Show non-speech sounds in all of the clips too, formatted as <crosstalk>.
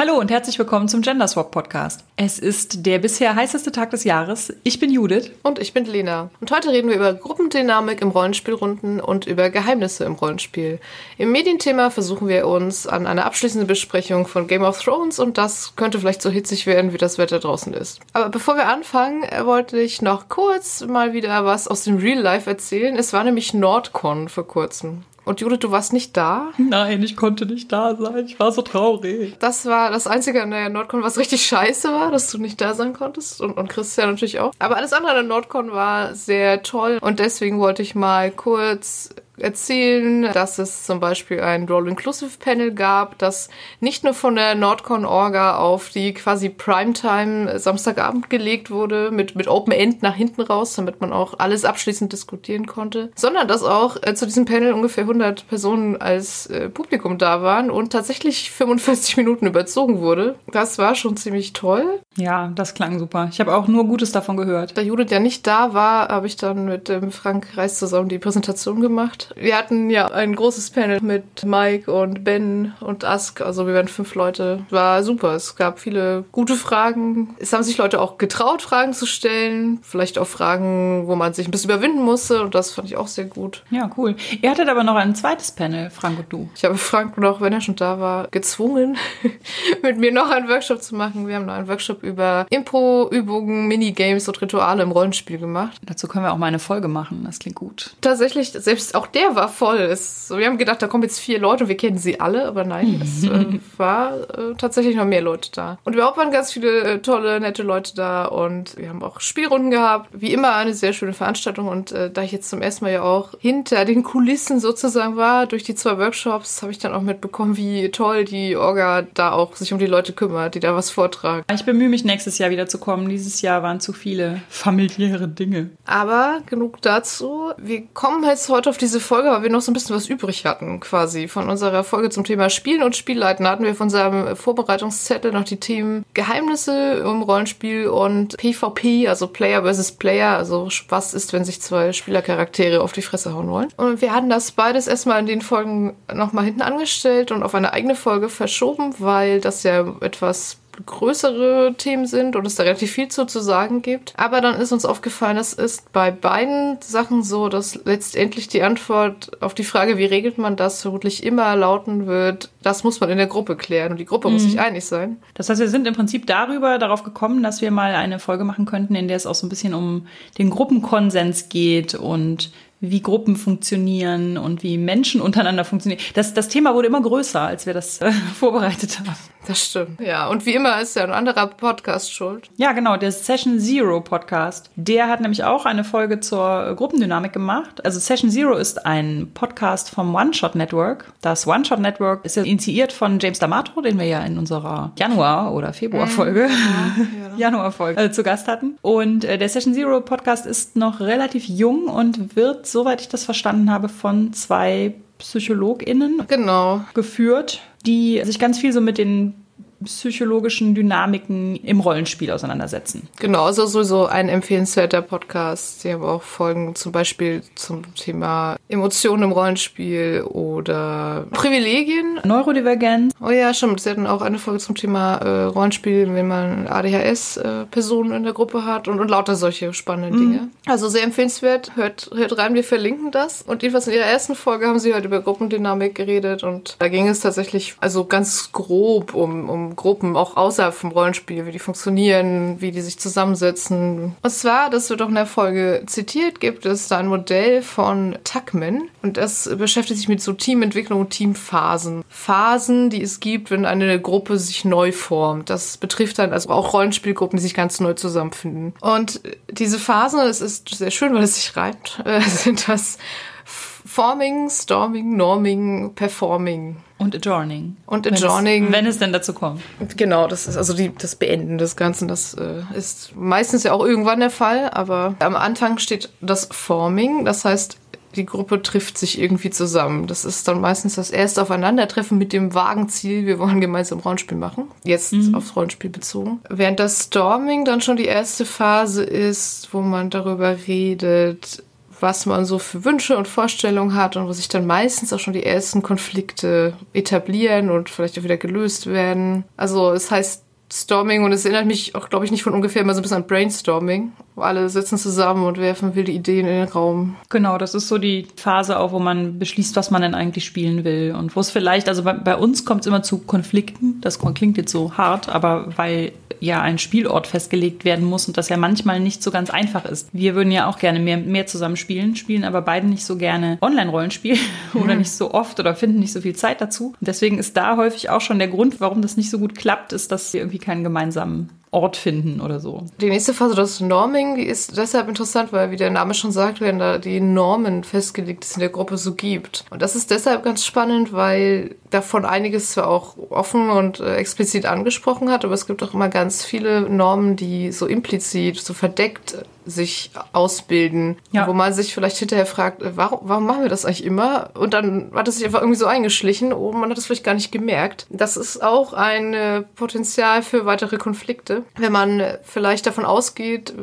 Hallo und herzlich willkommen zum Gender Swap Podcast. Es ist der bisher heißeste Tag des Jahres. Ich bin Judith. Und ich bin Lena. Und heute reden wir über Gruppendynamik im Rollenspielrunden und über Geheimnisse im Rollenspiel. Im Medienthema versuchen wir uns an eine abschließende Besprechung von Game of Thrones und das könnte vielleicht so hitzig werden, wie das Wetter draußen ist. Aber bevor wir anfangen, wollte ich noch kurz mal wieder was aus dem Real Life erzählen. Es war nämlich Nordcon vor kurzem. Und Judith, du warst nicht da? Nein, ich konnte nicht da sein. Ich war so traurig. Das war das Einzige an der Nordcon, was richtig scheiße war, dass du nicht da sein konntest. Und, und Christian natürlich auch. Aber alles andere an der Nordcon war sehr toll. Und deswegen wollte ich mal kurz erzählen, dass es zum Beispiel ein Roll-Inclusive-Panel gab, das nicht nur von der Nordcon-Orga auf die quasi Primetime Samstagabend gelegt wurde, mit, mit Open End nach hinten raus, damit man auch alles abschließend diskutieren konnte, sondern dass auch äh, zu diesem Panel ungefähr 100 Personen als äh, Publikum da waren und tatsächlich 45 Minuten überzogen wurde. Das war schon ziemlich toll. Ja, das klang super. Ich habe auch nur Gutes davon gehört. Da Judith ja nicht da war, habe ich dann mit dem Frank Reis zusammen die Präsentation gemacht wir hatten ja ein großes Panel mit Mike und Ben und Ask. Also wir waren fünf Leute. War super. Es gab viele gute Fragen. Es haben sich Leute auch getraut, Fragen zu stellen. Vielleicht auch Fragen, wo man sich ein bisschen überwinden musste. Und das fand ich auch sehr gut. Ja, cool. Ihr hattet aber noch ein zweites Panel, Frank und du. Ich habe Frank noch, wenn er schon da war, gezwungen, <laughs> mit mir noch einen Workshop zu machen. Wir haben noch einen Workshop über Impro-Übungen, Minigames und Rituale im Rollenspiel gemacht. Dazu können wir auch mal eine Folge machen. Das klingt gut. Tatsächlich, selbst auch der der war voll. Es, wir haben gedacht, da kommen jetzt vier Leute und wir kennen sie alle, aber nein, <laughs> es äh, war äh, tatsächlich noch mehr Leute da. Und überhaupt waren ganz viele äh, tolle, nette Leute da und wir haben auch Spielrunden gehabt. Wie immer eine sehr schöne Veranstaltung und äh, da ich jetzt zum ersten Mal ja auch hinter den Kulissen sozusagen war, durch die zwei Workshops, habe ich dann auch mitbekommen, wie toll die Orga da auch sich um die Leute kümmert, die da was vortragen. Ich bemühe mich nächstes Jahr wieder zu kommen. Dieses Jahr waren zu viele familiäre Dinge. Aber genug dazu. Wir kommen jetzt heute auf diese Folge, weil wir noch so ein bisschen was übrig hatten, quasi. Von unserer Folge zum Thema Spielen und Spielleiten hatten wir von unserem Vorbereitungszettel noch die Themen Geheimnisse im Rollenspiel und PvP, also Player versus Player, also was ist, wenn sich zwei Spielercharaktere auf die Fresse hauen wollen. Und wir hatten das beides erstmal in den Folgen nochmal hinten angestellt und auf eine eigene Folge verschoben, weil das ja etwas größere Themen sind und es da relativ viel zu, zu sagen gibt. Aber dann ist uns aufgefallen, es ist bei beiden Sachen so, dass letztendlich die Antwort auf die Frage, wie regelt man das, vermutlich immer lauten wird, das muss man in der Gruppe klären und die Gruppe mhm. muss sich einig sein. Das heißt, wir sind im Prinzip darüber darauf gekommen, dass wir mal eine Folge machen könnten, in der es auch so ein bisschen um den Gruppenkonsens geht und wie Gruppen funktionieren und wie Menschen untereinander funktionieren. Das, das Thema wurde immer größer, als wir das äh, <laughs> vorbereitet haben. Das stimmt. Ja, und wie immer ist ja ein anderer Podcast schuld. Ja, genau, der Session Zero Podcast. Der hat nämlich auch eine Folge zur Gruppendynamik gemacht. Also Session Zero ist ein Podcast vom One Shot Network. Das One Shot Network ist ja initiiert von James D'Amato, den wir ja in unserer Januar- oder Februar-Folge, <laughs> ja, ja. Januar-Folge äh, zu Gast hatten. Und äh, der Session Zero Podcast ist noch relativ jung und wird, soweit ich das verstanden habe, von zwei PsychologInnen genau. geführt, die sich ganz viel so mit den psychologischen Dynamiken im Rollenspiel auseinandersetzen. Genau, also sowieso ein empfehlenswerter Podcast. Sie haben auch Folgen zum Beispiel zum Thema Emotionen im Rollenspiel oder Privilegien. Neurodivergenz. Oh ja, stimmt. Sie hatten auch eine Folge zum Thema äh, Rollenspiel, wenn man ADHS-Personen äh, in der Gruppe hat und, und lauter solche spannenden mhm. Dinge. Also sehr empfehlenswert. Hört, hört rein, wir verlinken das. Und jedenfalls in ihrer ersten Folge haben sie halt über Gruppendynamik geredet und da ging es tatsächlich also ganz grob um, um Gruppen, auch außerhalb vom Rollenspiel, wie die funktionieren, wie die sich zusammensetzen. Und zwar, das wird auch in der Folge zitiert, gibt es da ein Modell von Tuckman und das beschäftigt sich mit so Teamentwicklung und Teamphasen. Phasen, die es gibt, wenn eine Gruppe sich neu formt. Das betrifft dann also auch Rollenspielgruppen, die sich ganz neu zusammenfinden. Und diese Phasen, es ist sehr schön, weil es sich reimt, äh, <laughs> sind das Forming, Storming, Norming, Performing. Und Adjourning. Und Adjourning. Wenn es, wenn es denn dazu kommt. Genau, das ist also die, das Beenden des Ganzen. Das äh, ist meistens ja auch irgendwann der Fall, aber am Anfang steht das Forming. Das heißt, die Gruppe trifft sich irgendwie zusammen. Das ist dann meistens das erste Aufeinandertreffen mit dem vagen Ziel, wir wollen gemeinsam Rollenspiel machen. Jetzt mhm. aufs Rollenspiel bezogen. Während das Storming dann schon die erste Phase ist, wo man darüber redet, was man so für Wünsche und Vorstellungen hat und wo sich dann meistens auch schon die ersten Konflikte etablieren und vielleicht auch wieder gelöst werden. Also es heißt Storming und es erinnert mich auch, glaube ich, nicht von ungefähr immer so ein bisschen an Brainstorming. Wo alle sitzen zusammen und werfen wilde Ideen in den Raum. Genau, das ist so die Phase auch, wo man beschließt, was man denn eigentlich spielen will. Und wo es vielleicht, also bei, bei uns kommt es immer zu Konflikten. Das klingt jetzt so hart, aber weil ja ein Spielort festgelegt werden muss und das ja manchmal nicht so ganz einfach ist. Wir würden ja auch gerne mehr, mehr zusammen spielen, spielen aber beide nicht so gerne Online-Rollenspiel <laughs> oder nicht so oft oder finden nicht so viel Zeit dazu. Und deswegen ist da häufig auch schon der Grund, warum das nicht so gut klappt, ist, dass wir irgendwie keinen gemeinsamen Ort finden oder so. Die nächste Phase, das Norming, die ist deshalb interessant, weil, wie der Name schon sagt, werden da die Normen festgelegt, die es in der Gruppe so gibt. Und das ist deshalb ganz spannend, weil davon einiges zwar auch offen und äh, explizit angesprochen hat, aber es gibt auch immer ganz viele Normen, die so implizit, so verdeckt sich ausbilden, ja. wo man sich vielleicht hinterher fragt, äh, warum, warum machen wir das eigentlich immer? Und dann hat es sich einfach irgendwie so eingeschlichen und man hat es vielleicht gar nicht gemerkt. Das ist auch ein äh, Potenzial für weitere Konflikte, wenn man äh, vielleicht davon ausgeht,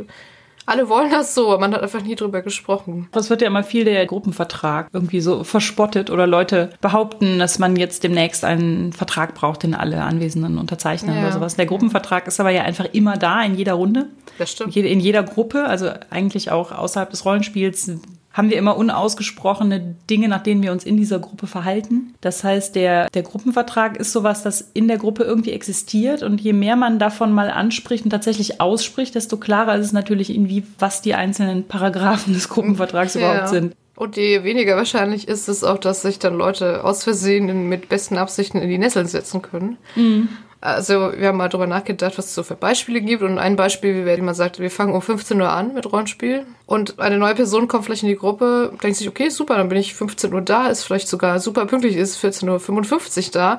alle wollen das so, aber man hat einfach nie drüber gesprochen. Das wird ja immer viel der Gruppenvertrag irgendwie so verspottet oder Leute behaupten, dass man jetzt demnächst einen Vertrag braucht, den alle Anwesenden unterzeichnen ja. oder sowas. Der Gruppenvertrag ist aber ja einfach immer da in jeder Runde. Das stimmt. In jeder Gruppe, also eigentlich auch außerhalb des Rollenspiels haben wir immer unausgesprochene Dinge, nach denen wir uns in dieser Gruppe verhalten. Das heißt, der, der Gruppenvertrag ist sowas, das in der Gruppe irgendwie existiert. Und je mehr man davon mal anspricht und tatsächlich ausspricht, desto klarer ist es natürlich irgendwie, was die einzelnen Paragraphen des Gruppenvertrags ja. überhaupt sind. Und je weniger wahrscheinlich ist es auch, dass sich dann Leute aus Versehen mit besten Absichten in die Nesseln setzen können. Mhm. Also wir haben mal drüber nachgedacht, was es so für Beispiele gibt. Und ein Beispiel wäre, man sagt, wir fangen um 15 Uhr an mit Rollenspiel. Und eine neue Person kommt vielleicht in die Gruppe, denkt sich, okay, super, dann bin ich 15 Uhr da, ist vielleicht sogar super pünktlich, ist 14.55 Uhr da.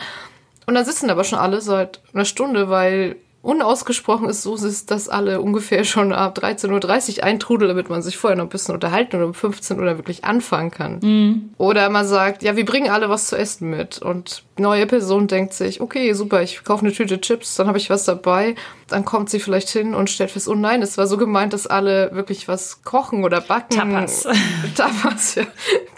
Und dann sitzen aber schon alle seit einer Stunde, weil unausgesprochen ist so, ist, dass alle ungefähr schon ab 13.30 Uhr eintrudeln, damit man sich vorher noch ein bisschen unterhalten und um 15 Uhr wirklich anfangen kann. Mhm. Oder man sagt, ja, wir bringen alle was zu essen mit. Und neue Person denkt sich, okay, super, ich kaufe eine Tüte Chips, dann habe ich was dabei. Dann kommt sie vielleicht hin und stellt fest, oh nein, es war so gemeint, dass alle wirklich was kochen oder backen. Tapas. <laughs> Tapas, ja,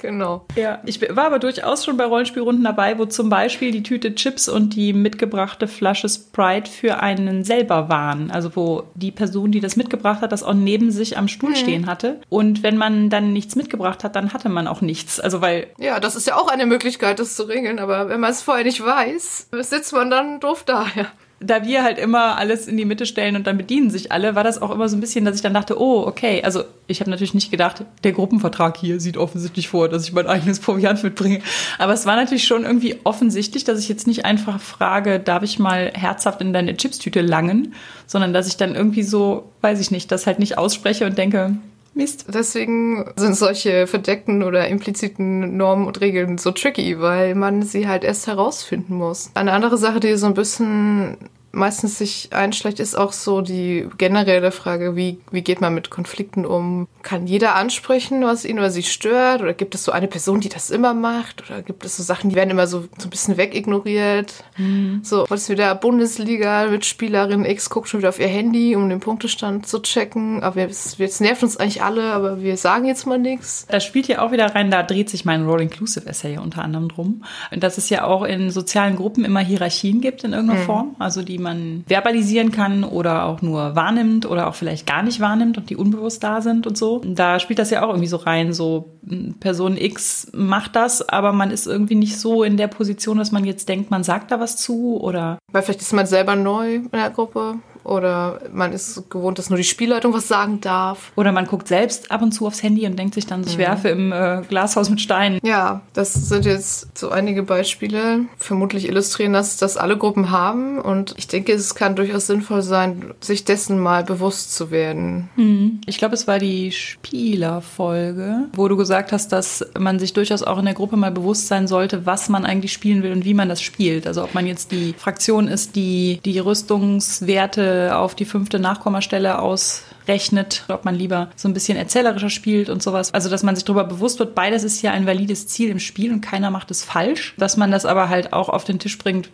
genau. Ja, ich war aber durchaus schon bei Rollenspielrunden dabei, wo zum Beispiel die Tüte Chips und die mitgebrachte Flasche Sprite für einen selber waren. Also wo die Person, die das mitgebracht hat, das auch neben sich am Stuhl mhm. stehen hatte. Und wenn man dann nichts mitgebracht hat, dann hatte man auch nichts. Also weil. Ja, das ist ja auch eine Möglichkeit, das zu regeln, aber wenn man es vorher nicht weiß, sitzt man dann doof da, <laughs> ja da wir halt immer alles in die Mitte stellen und dann bedienen sich alle, war das auch immer so ein bisschen, dass ich dann dachte, oh, okay. Also ich habe natürlich nicht gedacht, der Gruppenvertrag hier sieht offensichtlich vor, dass ich mein eigenes Proviant mitbringe. Aber es war natürlich schon irgendwie offensichtlich, dass ich jetzt nicht einfach frage, darf ich mal herzhaft in deine Chipstüte langen, sondern dass ich dann irgendwie so, weiß ich nicht, das halt nicht ausspreche und denke, Mist. Deswegen sind solche verdeckten oder impliziten Normen und Regeln so tricky, weil man sie halt erst herausfinden muss. Eine andere Sache, die so ein bisschen meistens sich einschlägt, ist auch so die generelle Frage, wie, wie geht man mit Konflikten um? Kann jeder ansprechen, was ihn oder sie stört? Oder gibt es so eine Person, die das immer macht? Oder gibt es so Sachen, die werden immer so, so ein bisschen wegignoriert? Mhm. So, was wieder Bundesliga mit Spielerin X guckt schon wieder auf ihr Handy, um den Punktestand zu checken. Aber es, es nervt uns eigentlich alle, aber wir sagen jetzt mal nichts. Da spielt ja auch wieder rein, da dreht sich mein Roll-Inclusive-Essay unter anderem drum. Dass es ja auch in sozialen Gruppen immer Hierarchien gibt in irgendeiner mhm. Form. Also die man verbalisieren kann oder auch nur wahrnimmt oder auch vielleicht gar nicht wahrnimmt und die unbewusst da sind und so. Da spielt das ja auch irgendwie so rein, so hm, Person X macht das, aber man ist irgendwie nicht so in der Position, dass man jetzt denkt, man sagt da was zu oder. Weil vielleicht ist man selber neu in der Gruppe. Oder man ist gewohnt, dass nur die Spielleitung was sagen darf. Oder man guckt selbst ab und zu aufs Handy und denkt sich dann, ich mhm. werfe im äh, Glashaus mit Steinen. Ja, das sind jetzt so einige Beispiele. Vermutlich illustrieren das, dass alle Gruppen haben. Und ich denke, es kann durchaus sinnvoll sein, sich dessen mal bewusst zu werden. Mhm. Ich glaube, es war die Spielerfolge, wo du gesagt hast, dass man sich durchaus auch in der Gruppe mal bewusst sein sollte, was man eigentlich spielen will und wie man das spielt. Also ob man jetzt die Fraktion ist, die die Rüstungswerte auf die fünfte Nachkommastelle ausrechnet, ob man lieber so ein bisschen erzählerischer spielt und sowas. Also, dass man sich darüber bewusst wird, beides ist ja ein valides Ziel im Spiel und keiner macht es falsch. Dass man das aber halt auch auf den Tisch bringt,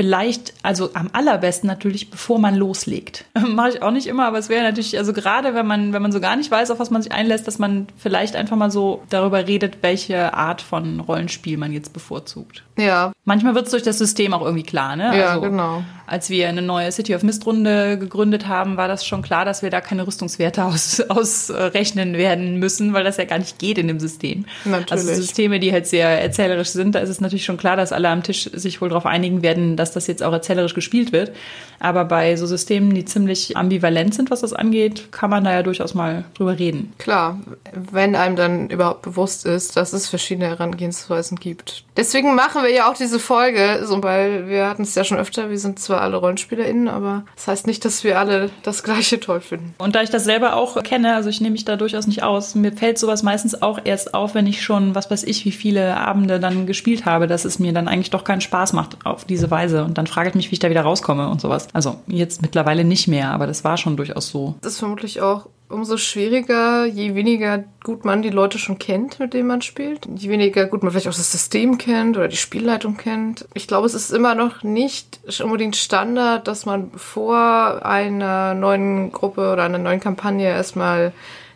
vielleicht, also am allerbesten natürlich, bevor man loslegt. <laughs> Mache ich auch nicht immer, aber es wäre natürlich, also gerade wenn man, wenn man so gar nicht weiß, auf was man sich einlässt, dass man vielleicht einfach mal so darüber redet, welche Art von Rollenspiel man jetzt bevorzugt. Ja. Manchmal wird es durch das System auch irgendwie klar, ne? Ja, also, genau. Als wir eine neue City of Mist Runde gegründet haben, war das schon klar, dass wir da keine Rüstungswerte <laughs> aus, ausrechnen werden müssen, weil das ja gar nicht geht in dem System. Natürlich. Also Systeme, die halt sehr erzählerisch sind, da ist es natürlich schon klar, dass alle am Tisch sich wohl darauf einigen werden, dass das jetzt auch erzählerisch gespielt wird. Aber bei so Systemen, die ziemlich ambivalent sind, was das angeht, kann man da ja durchaus mal drüber reden. Klar, wenn einem dann überhaupt bewusst ist, dass es verschiedene Herangehensweisen gibt. Deswegen machen wir ja auch diese Folge, so, weil wir hatten es ja schon öfter, wir sind zwar alle RollenspielerInnen, aber das heißt nicht, dass wir alle das Gleiche toll finden. Und da ich das selber auch kenne, also ich nehme mich da durchaus nicht aus, mir fällt sowas meistens auch erst auf, wenn ich schon, was weiß ich, wie viele Abende dann gespielt habe, dass es mir dann eigentlich doch keinen Spaß macht auf diese Weise. Und dann frage ich mich, wie ich da wieder rauskomme und sowas. Also jetzt mittlerweile nicht mehr, aber das war schon durchaus so. Das ist vermutlich auch umso schwieriger, je weniger gut man die Leute schon kennt, mit denen man spielt. Je weniger gut man vielleicht auch das System kennt oder die Spielleitung kennt. Ich glaube, es ist immer noch nicht unbedingt Standard, dass man vor einer neuen Gruppe oder einer neuen Kampagne erstmal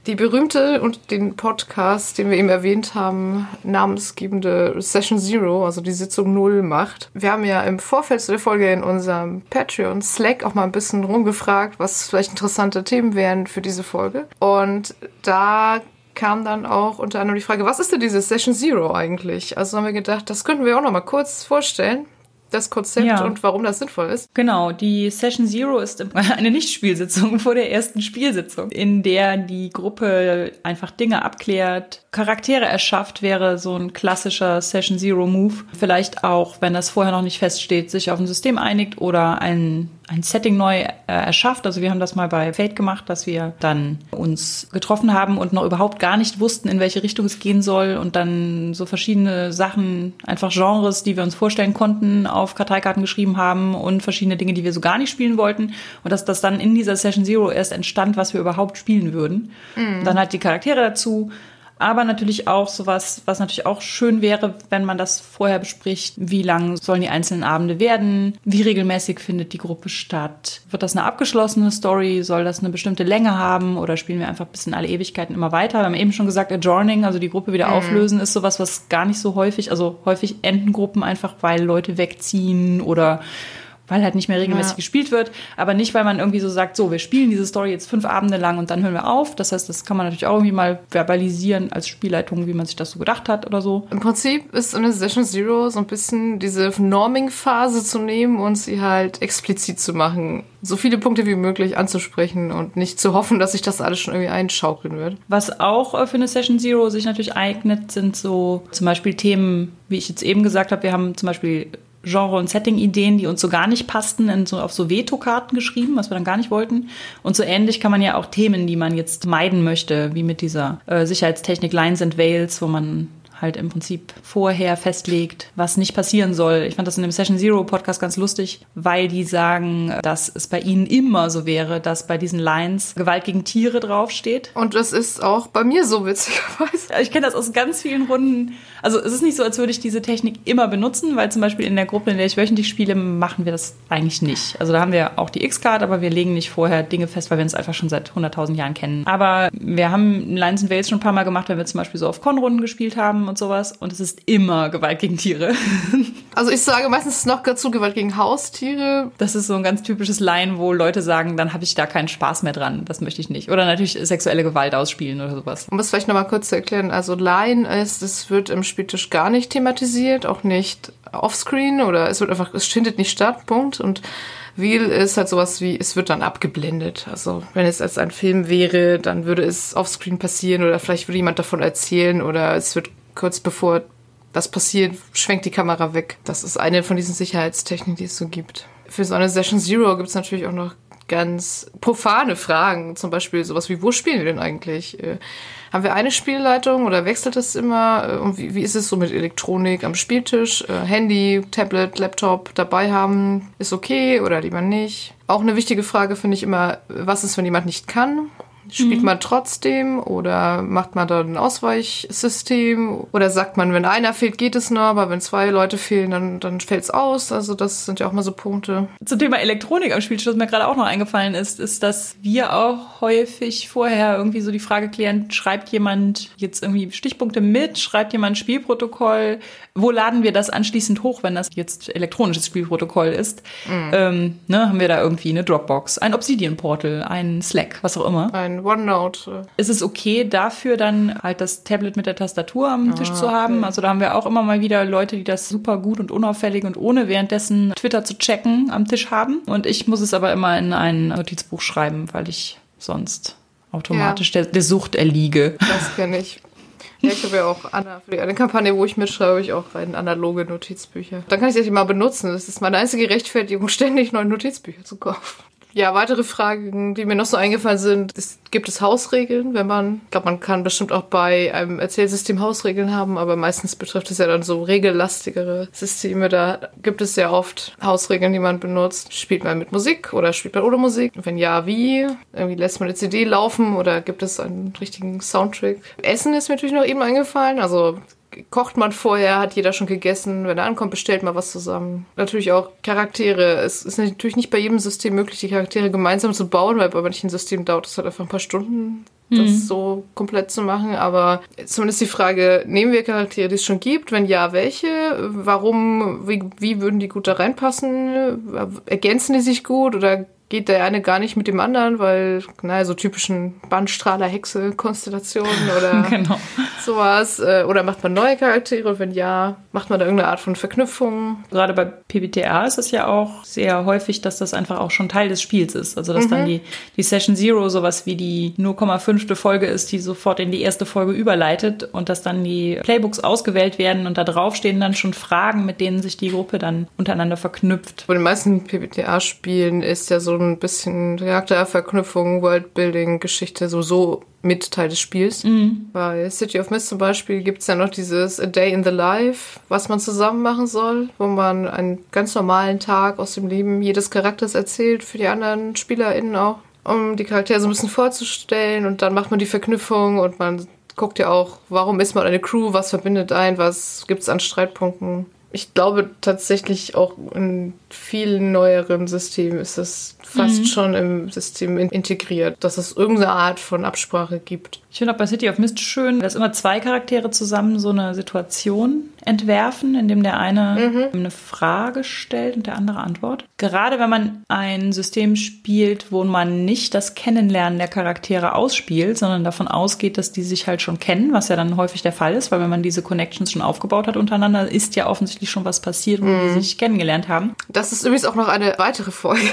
die berühmte und den Podcast, den wir eben erwähnt haben, namensgebende Session Zero, also die Sitzung Null macht. Wir haben ja im Vorfeld zu der Folge in unserem Patreon Slack auch mal ein bisschen rumgefragt, was vielleicht interessante Themen wären für diese Folge. Und da kam dann auch unter anderem die Frage, was ist denn diese Session Zero eigentlich? Also haben wir gedacht, das könnten wir auch noch mal kurz vorstellen das Konzept ja. und warum das sinnvoll ist. Genau, die Session Zero ist <laughs> eine Nichtspielsitzung <laughs> vor der ersten Spielsitzung, in der die Gruppe einfach Dinge abklärt, Charaktere erschafft, wäre so ein klassischer Session Zero Move. Vielleicht auch, wenn das vorher noch nicht feststeht, sich auf ein System einigt oder ein ein Setting neu äh, erschafft. Also wir haben das mal bei Fate gemacht, dass wir dann uns getroffen haben und noch überhaupt gar nicht wussten, in welche Richtung es gehen soll und dann so verschiedene Sachen, einfach Genres, die wir uns vorstellen konnten, auf Karteikarten geschrieben haben und verschiedene Dinge, die wir so gar nicht spielen wollten und dass das dann in dieser Session Zero erst entstand, was wir überhaupt spielen würden. Mhm. Dann halt die Charaktere dazu aber natürlich auch sowas, was natürlich auch schön wäre, wenn man das vorher bespricht. Wie lang sollen die einzelnen Abende werden? Wie regelmäßig findet die Gruppe statt? Wird das eine abgeschlossene Story? Soll das eine bestimmte Länge haben? Oder spielen wir einfach bis in alle Ewigkeiten immer weiter? Wir haben eben schon gesagt, Adjourning, also die Gruppe wieder mhm. auflösen, ist sowas, was gar nicht so häufig, also häufig enden Gruppen einfach, weil Leute wegziehen oder weil halt nicht mehr regelmäßig ja. gespielt wird, aber nicht, weil man irgendwie so sagt, so, wir spielen diese Story jetzt fünf Abende lang und dann hören wir auf. Das heißt, das kann man natürlich auch irgendwie mal verbalisieren als Spielleitung, wie man sich das so gedacht hat oder so. Im Prinzip ist in Session Zero so ein bisschen diese Norming-Phase zu nehmen und sie halt explizit zu machen. So viele Punkte wie möglich anzusprechen und nicht zu hoffen, dass sich das alles schon irgendwie einschaukeln wird. Was auch äh, für eine Session Zero sich natürlich eignet, sind so zum Beispiel Themen, wie ich jetzt eben gesagt habe, wir haben zum Beispiel Genre- und Setting-Ideen, die uns so gar nicht passten, in so, auf so Veto-Karten geschrieben, was wir dann gar nicht wollten. Und so ähnlich kann man ja auch Themen, die man jetzt meiden möchte, wie mit dieser äh, Sicherheitstechnik Lines and Veils, wo man halt im Prinzip vorher festlegt, was nicht passieren soll. Ich fand das in dem Session Zero Podcast ganz lustig, weil die sagen, dass es bei ihnen immer so wäre, dass bei diesen Lines Gewalt gegen Tiere draufsteht. Und das ist auch bei mir so witzigerweise. Ich kenne das aus ganz vielen Runden. Also es ist nicht so, als würde ich diese Technik immer benutzen, weil zum Beispiel in der Gruppe, in der ich wöchentlich spiele, machen wir das eigentlich nicht. Also da haben wir auch die X-Card, aber wir legen nicht vorher Dinge fest, weil wir uns einfach schon seit 100.000 Jahren kennen. Aber wir haben Lines and Veils schon ein paar Mal gemacht, wenn wir zum Beispiel so auf Con-Runden gespielt haben und sowas. Und es ist immer Gewalt gegen Tiere. <laughs> Also ich sage meistens noch dazu Gewalt gegen Haustiere. Das ist so ein ganz typisches Line, wo Leute sagen, dann habe ich da keinen Spaß mehr dran. Das möchte ich nicht. Oder natürlich sexuelle Gewalt ausspielen oder sowas. Um es vielleicht nochmal kurz zu erklären. Also Line ist, es wird im Spieltisch gar nicht thematisiert, auch nicht offscreen oder es wird einfach, es findet nicht statt, Punkt. Und Wheel ist halt sowas wie, es wird dann abgeblendet. Also wenn es als ein Film wäre, dann würde es offscreen passieren oder vielleicht würde jemand davon erzählen oder es wird kurz bevor das passiert, schwenkt die Kamera weg. Das ist eine von diesen Sicherheitstechniken, die es so gibt. Für so eine Session Zero gibt es natürlich auch noch ganz profane Fragen. Zum Beispiel sowas wie, wo spielen wir denn eigentlich? Äh, haben wir eine Spielleitung oder wechselt das immer? Äh, und wie, wie ist es so mit Elektronik am Spieltisch? Äh, Handy, Tablet, Laptop dabei haben, ist okay oder lieber nicht? Auch eine wichtige Frage finde ich immer, was ist, wenn jemand nicht kann? Spielt man trotzdem oder macht man da ein Ausweichsystem oder sagt man, wenn einer fehlt, geht es noch, aber wenn zwei Leute fehlen, dann, dann fällt es aus. Also das sind ja auch mal so Punkte. Zum Thema Elektronik am Spiel, was mir gerade auch noch eingefallen ist, ist, dass wir auch häufig vorher irgendwie so die Frage klären, schreibt jemand jetzt irgendwie Stichpunkte mit, schreibt jemand ein Spielprotokoll, wo laden wir das anschließend hoch, wenn das jetzt elektronisches Spielprotokoll ist? Mhm. Ähm, ne, haben wir da irgendwie eine Dropbox, ein Obsidian-Portal, ein Slack, was auch immer. Ein OneNote. Ist es okay, dafür dann halt das Tablet mit der Tastatur am ah, Tisch zu haben? Okay. Also da haben wir auch immer mal wieder Leute, die das super gut und unauffällig und ohne währenddessen Twitter zu checken am Tisch haben. Und ich muss es aber immer in ein Notizbuch schreiben, weil ich sonst automatisch ja. der, der Sucht erliege. Das kenne ich. Ja, ich habe ja auch Anna, für die eine Kampagne, wo ich mitschreibe, ich auch rein analoge Notizbücher. Dann kann ich sie mal benutzen. Das ist meine einzige Rechtfertigung, <laughs> ständig neue Notizbücher zu kaufen. Ja, weitere Fragen, die mir noch so eingefallen sind, ist, gibt es Hausregeln, wenn man, ich glaube, man kann bestimmt auch bei einem Erzählsystem Hausregeln haben, aber meistens betrifft es ja dann so regellastigere Systeme. Da gibt es sehr oft Hausregeln, die man benutzt. Spielt man mit Musik oder spielt man ohne Musik? Wenn ja, wie? Irgendwie lässt man eine CD laufen oder gibt es einen richtigen Soundtrack? Essen ist mir natürlich noch eben eingefallen. Also kocht man vorher, hat jeder schon gegessen. Wenn er ankommt, bestellt man was zusammen. Natürlich auch Charaktere. Es ist natürlich nicht bei jedem System möglich, die Charaktere gemeinsam zu bauen, weil bei manchen Systemen dauert es halt einfach ein paar Stunden, das mhm. so komplett zu machen. Aber zumindest die Frage, nehmen wir Charaktere, die es schon gibt? Wenn ja, welche? Warum, wie, wie würden die gut da reinpassen? Ergänzen die sich gut oder geht der eine gar nicht mit dem anderen, weil, naja, so typischen Bandstrahler-Hexe-Konstellationen <laughs> oder genau. sowas. Äh, oder macht man neue Charaktere? Und wenn ja, macht man da irgendeine Art von Verknüpfung? Gerade bei PBTA ist es ja auch sehr häufig, dass das einfach auch schon Teil des Spiels ist. Also, dass mhm. dann die, die Session Zero sowas wie die 0,5. Folge ist, die sofort in die erste Folge überleitet und dass dann die Playbooks ausgewählt werden und da drauf stehen dann schon Fragen, mit denen sich die Gruppe dann untereinander verknüpft. Bei den meisten PBTA-Spielen ist ja so ein bisschen Charakterverknüpfung, Worldbuilding, Geschichte sowieso mit Teil des Spiels. Mhm. Bei City of Mist zum Beispiel gibt es ja noch dieses A Day in the Life, was man zusammen machen soll, wo man einen ganz normalen Tag aus dem Leben jedes Charakters erzählt, für die anderen SpielerInnen auch, um die Charaktere so ein bisschen vorzustellen und dann macht man die Verknüpfung und man guckt ja auch, warum ist man eine Crew, was verbindet ein, was gibt es an Streitpunkten ich glaube tatsächlich auch in vielen neueren Systemen ist es fast mhm. schon im System integriert, dass es irgendeine Art von Absprache gibt. Ich finde auch bei City of Mist schön, dass immer zwei Charaktere zusammen so eine Situation entwerfen, in dem der eine mhm. eine Frage stellt und der andere antwortet. Gerade wenn man ein System spielt, wo man nicht das Kennenlernen der Charaktere ausspielt, sondern davon ausgeht, dass die sich halt schon kennen, was ja dann häufig der Fall ist, weil wenn man diese Connections schon aufgebaut hat untereinander, ist ja offensichtlich schon was passiert, wo mhm. die sich kennengelernt haben. Das ist übrigens auch noch eine weitere Folge.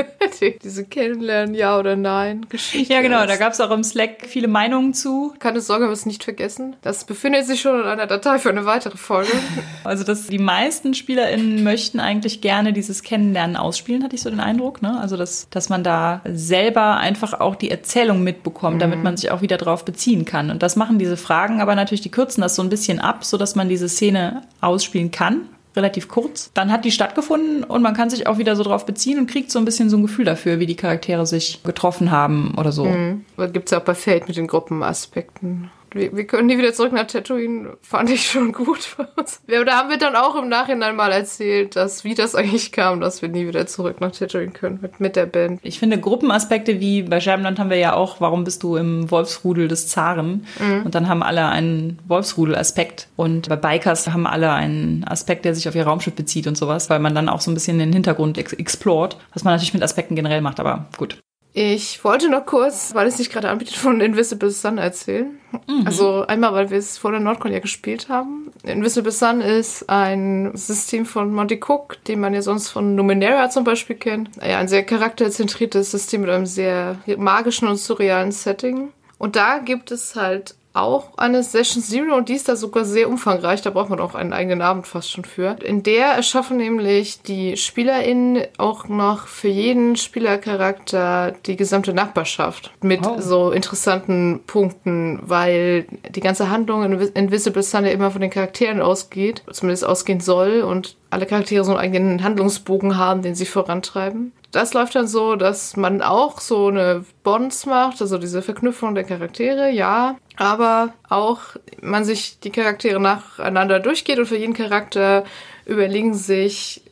<laughs> Diese Kennenlernen, ja oder nein Geschichte. Ja, genau, da gab es auch im Slack viele Meinungen zu. Keine Sorge, wir es nicht vergessen. Das befindet sich schon in einer Datei für eine weitere Folge. <laughs> Also, dass die meisten SpielerInnen möchten eigentlich gerne dieses Kennenlernen ausspielen, hatte ich so den Eindruck. Ne? Also, dass, dass man da selber einfach auch die Erzählung mitbekommt, mhm. damit man sich auch wieder drauf beziehen kann. Und das machen diese Fragen, aber natürlich, die kürzen das so ein bisschen ab, sodass man diese Szene ausspielen kann relativ kurz. Dann hat die stattgefunden und man kann sich auch wieder so drauf beziehen und kriegt so ein bisschen so ein Gefühl dafür, wie die Charaktere sich getroffen haben oder so. Mhm. Gibt es auch bei Fate mit den Gruppenaspekten wir, wir können nie wieder zurück nach Tatooine, fand ich schon gut für uns. da haben wir dann auch im Nachhinein mal erzählt, dass wie das eigentlich kam, dass wir nie wieder zurück nach Tatooine können mit, mit der Band. Ich finde Gruppenaspekte wie bei Scherbenland haben wir ja auch, warum bist du im Wolfsrudel des Zaren? Mhm. Und dann haben alle einen Wolfsrudel-Aspekt. Und bei Bikers haben alle einen Aspekt, der sich auf ihr Raumschiff bezieht und sowas, weil man dann auch so ein bisschen den Hintergrund ex explort, was man natürlich mit Aspekten generell macht, aber gut. Ich wollte noch kurz, weil es sich gerade anbietet, von Invisible Sun erzählen. Mhm. Also einmal, weil wir es vor der Nordkorea gespielt haben. Invisible Sun ist ein System von Monty Cook, den man ja sonst von Numenera zum Beispiel kennt. Ja, ein sehr charakterzentriertes System mit einem sehr magischen und surrealen Setting. Und da gibt es halt auch eine Session Zero und die ist da sogar sehr umfangreich. Da braucht man auch einen eigenen Abend fast schon für. In der erschaffen nämlich die SpielerInnen auch noch für jeden Spielercharakter die gesamte Nachbarschaft mit oh. so interessanten Punkten, weil die ganze Handlung in Invisible Sun ja immer von den Charakteren ausgeht, zumindest ausgehen soll und alle Charaktere so einen eigenen Handlungsbogen haben, den sie vorantreiben. Das läuft dann so, dass man auch so eine Bonds macht, also diese Verknüpfung der Charaktere, ja, aber auch man sich die Charaktere nacheinander durchgeht und für jeden Charakter überlegen sich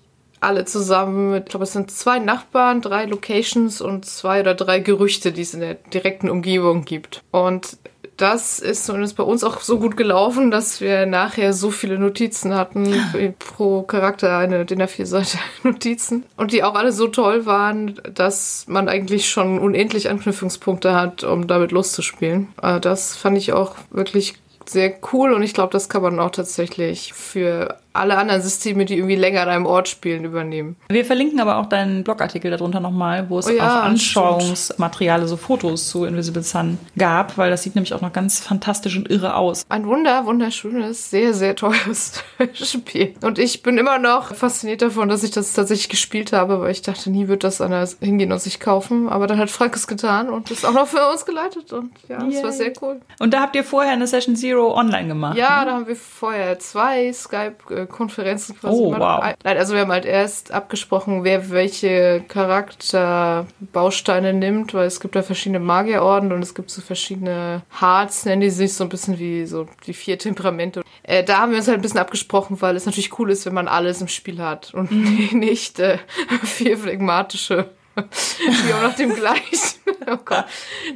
alle zusammen, ich glaube, es sind zwei Nachbarn, drei Locations und zwei oder drei Gerüchte, die es in der direkten Umgebung gibt. Und das ist zumindest bei uns auch so gut gelaufen, dass wir nachher so viele Notizen hatten, pro Charakter eine DIN A4-Seite <laughs> Notizen. Und die auch alle so toll waren, dass man eigentlich schon unendlich Anknüpfungspunkte hat, um damit loszuspielen. Äh, das fand ich auch wirklich sehr cool und ich glaube, das kann man auch tatsächlich für alle anderen Systeme, die irgendwie länger an einem Ort spielen, übernehmen. Wir verlinken aber auch deinen Blogartikel darunter nochmal, wo es oh ja, auch Anschauungsmateriale, so Fotos zu Invisible Sun gab, weil das sieht nämlich auch noch ganz fantastisch und irre aus. Ein wunder, wunderschönes, sehr, sehr teures <laughs> Spiel. Und ich bin immer noch fasziniert davon, dass ich das tatsächlich gespielt habe, weil ich dachte, nie wird das einer hingehen und sich kaufen. Aber dann hat Frank es getan und ist auch noch für uns geleitet und ja, Yay. das war sehr cool. Und da habt ihr vorher eine Session Zero online gemacht? Ja, ne? da haben wir vorher zwei Skype Konferenzen quasi. Oh, wow. Nein, also wir haben halt erst abgesprochen, wer welche Charakterbausteine nimmt, weil es gibt da verschiedene Magierorden und es gibt so verschiedene Hearts, nennen die sich so ein bisschen wie so die vier Temperamente. Äh, da haben wir uns halt ein bisschen abgesprochen, weil es natürlich cool ist, wenn man alles im Spiel hat und mhm. <laughs> nicht äh, vier phlegmatische <laughs> die auch nach dem gleichen. Oh Gott.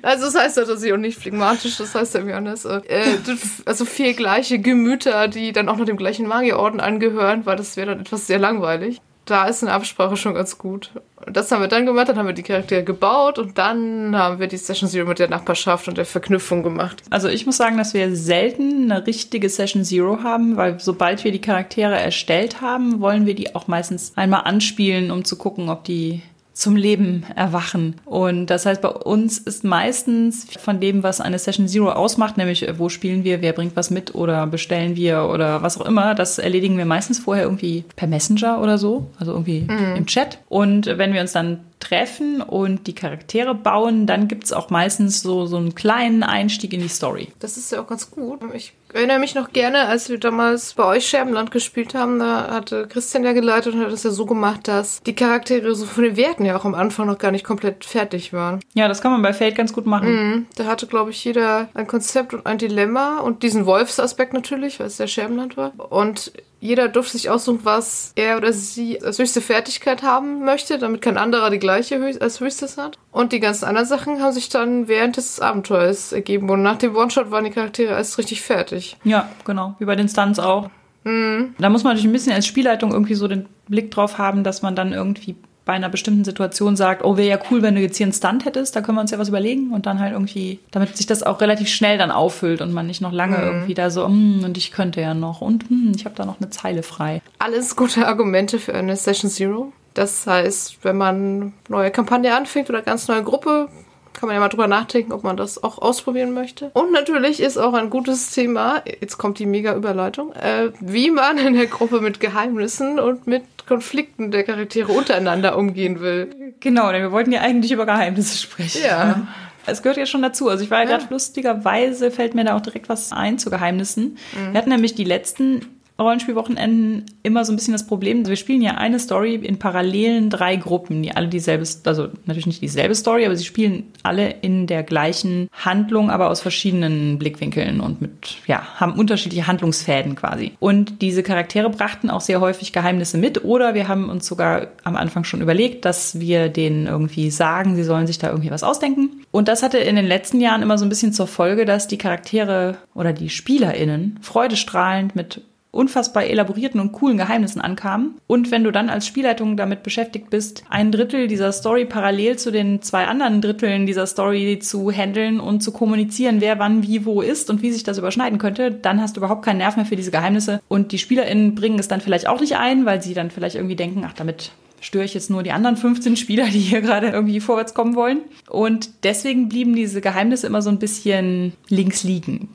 Also das heißt ja, dass sie auch nicht phlegmatisch, das heißt ja irgendwie anders. Äh, also vier gleiche Gemüter, die dann auch noch dem gleichen Magierorden angehören, weil das wäre dann etwas sehr langweilig. Da ist eine Absprache schon ganz gut. Das haben wir dann gemacht, dann haben wir die Charaktere gebaut und dann haben wir die Session Zero mit der Nachbarschaft und der Verknüpfung gemacht. Also ich muss sagen, dass wir selten eine richtige Session Zero haben, weil sobald wir die Charaktere erstellt haben, wollen wir die auch meistens einmal anspielen, um zu gucken, ob die zum Leben erwachen. Und das heißt, bei uns ist meistens von dem, was eine Session Zero ausmacht, nämlich äh, wo spielen wir, wer bringt was mit oder bestellen wir oder was auch immer, das erledigen wir meistens vorher irgendwie per Messenger oder so, also irgendwie mhm. im Chat. Und wenn wir uns dann treffen und die Charaktere bauen, dann gibt es auch meistens so, so einen kleinen Einstieg in die Story. Das ist ja auch ganz gut. Ich erinnere mich noch gerne, als wir damals bei euch Scherbenland gespielt haben, da hatte Christian ja geleitet und hat das ja so gemacht, dass die Charaktere so von den Werten ja auch am Anfang noch gar nicht komplett fertig waren. Ja, das kann man bei Fate ganz gut machen. Mhm. Da hatte, glaube ich, jeder ein Konzept und ein Dilemma und diesen Wolfsaspekt natürlich, weil es der Scherbenland war. Und jeder durfte sich aussuchen, was er oder sie als höchste Fertigkeit haben möchte, damit kein anderer die gleiche als höchstes hat. Und die ganzen anderen Sachen haben sich dann während des Abenteuers ergeben. Und nach dem One-Shot waren die Charaktere erst richtig fertig. Ja, genau. Wie bei den Stunts auch. Mhm. Da muss man natürlich ein bisschen als Spielleitung irgendwie so den Blick drauf haben, dass man dann irgendwie bei einer bestimmten Situation sagt, oh, wäre ja cool, wenn du jetzt hier einen Stunt hättest, da können wir uns ja was überlegen und dann halt irgendwie, damit sich das auch relativ schnell dann auffüllt und man nicht noch lange mhm. irgendwie da so, mm, und ich könnte ja noch und mm, ich habe da noch eine Zeile frei. Alles gute Argumente für eine Session Zero. Das heißt, wenn man neue Kampagne anfängt oder ganz neue Gruppe, kann man ja mal drüber nachdenken, ob man das auch ausprobieren möchte. Und natürlich ist auch ein gutes Thema, jetzt kommt die mega Überleitung, äh, wie man in der Gruppe mit Geheimnissen und mit Konflikten der Charaktere untereinander umgehen will. Genau, denn wir wollten ja eigentlich über Geheimnisse sprechen. Ja. Es gehört ja schon dazu. Also ich war ja, ja. gerade lustigerweise, fällt mir da auch direkt was ein zu Geheimnissen. Mhm. Wir hatten nämlich die letzten Rollenspielwochenenden immer so ein bisschen das Problem. Wir spielen ja eine Story in parallelen drei Gruppen, die alle dieselbe, also natürlich nicht dieselbe Story, aber sie spielen alle in der gleichen Handlung, aber aus verschiedenen Blickwinkeln und mit, ja, haben unterschiedliche Handlungsfäden quasi. Und diese Charaktere brachten auch sehr häufig Geheimnisse mit oder wir haben uns sogar am Anfang schon überlegt, dass wir denen irgendwie sagen, sie sollen sich da irgendwie was ausdenken. Und das hatte in den letzten Jahren immer so ein bisschen zur Folge, dass die Charaktere oder die SpielerInnen freudestrahlend mit unfassbar elaborierten und coolen Geheimnissen ankamen. Und wenn du dann als Spielleitung damit beschäftigt bist, ein Drittel dieser Story parallel zu den zwei anderen Dritteln dieser Story zu handeln und zu kommunizieren, wer wann wie wo ist und wie sich das überschneiden könnte, dann hast du überhaupt keinen Nerv mehr für diese Geheimnisse. Und die SpielerInnen bringen es dann vielleicht auch nicht ein, weil sie dann vielleicht irgendwie denken, ach, damit störe ich jetzt nur die anderen 15 Spieler, die hier gerade irgendwie vorwärts kommen wollen. Und deswegen blieben diese Geheimnisse immer so ein bisschen links liegen.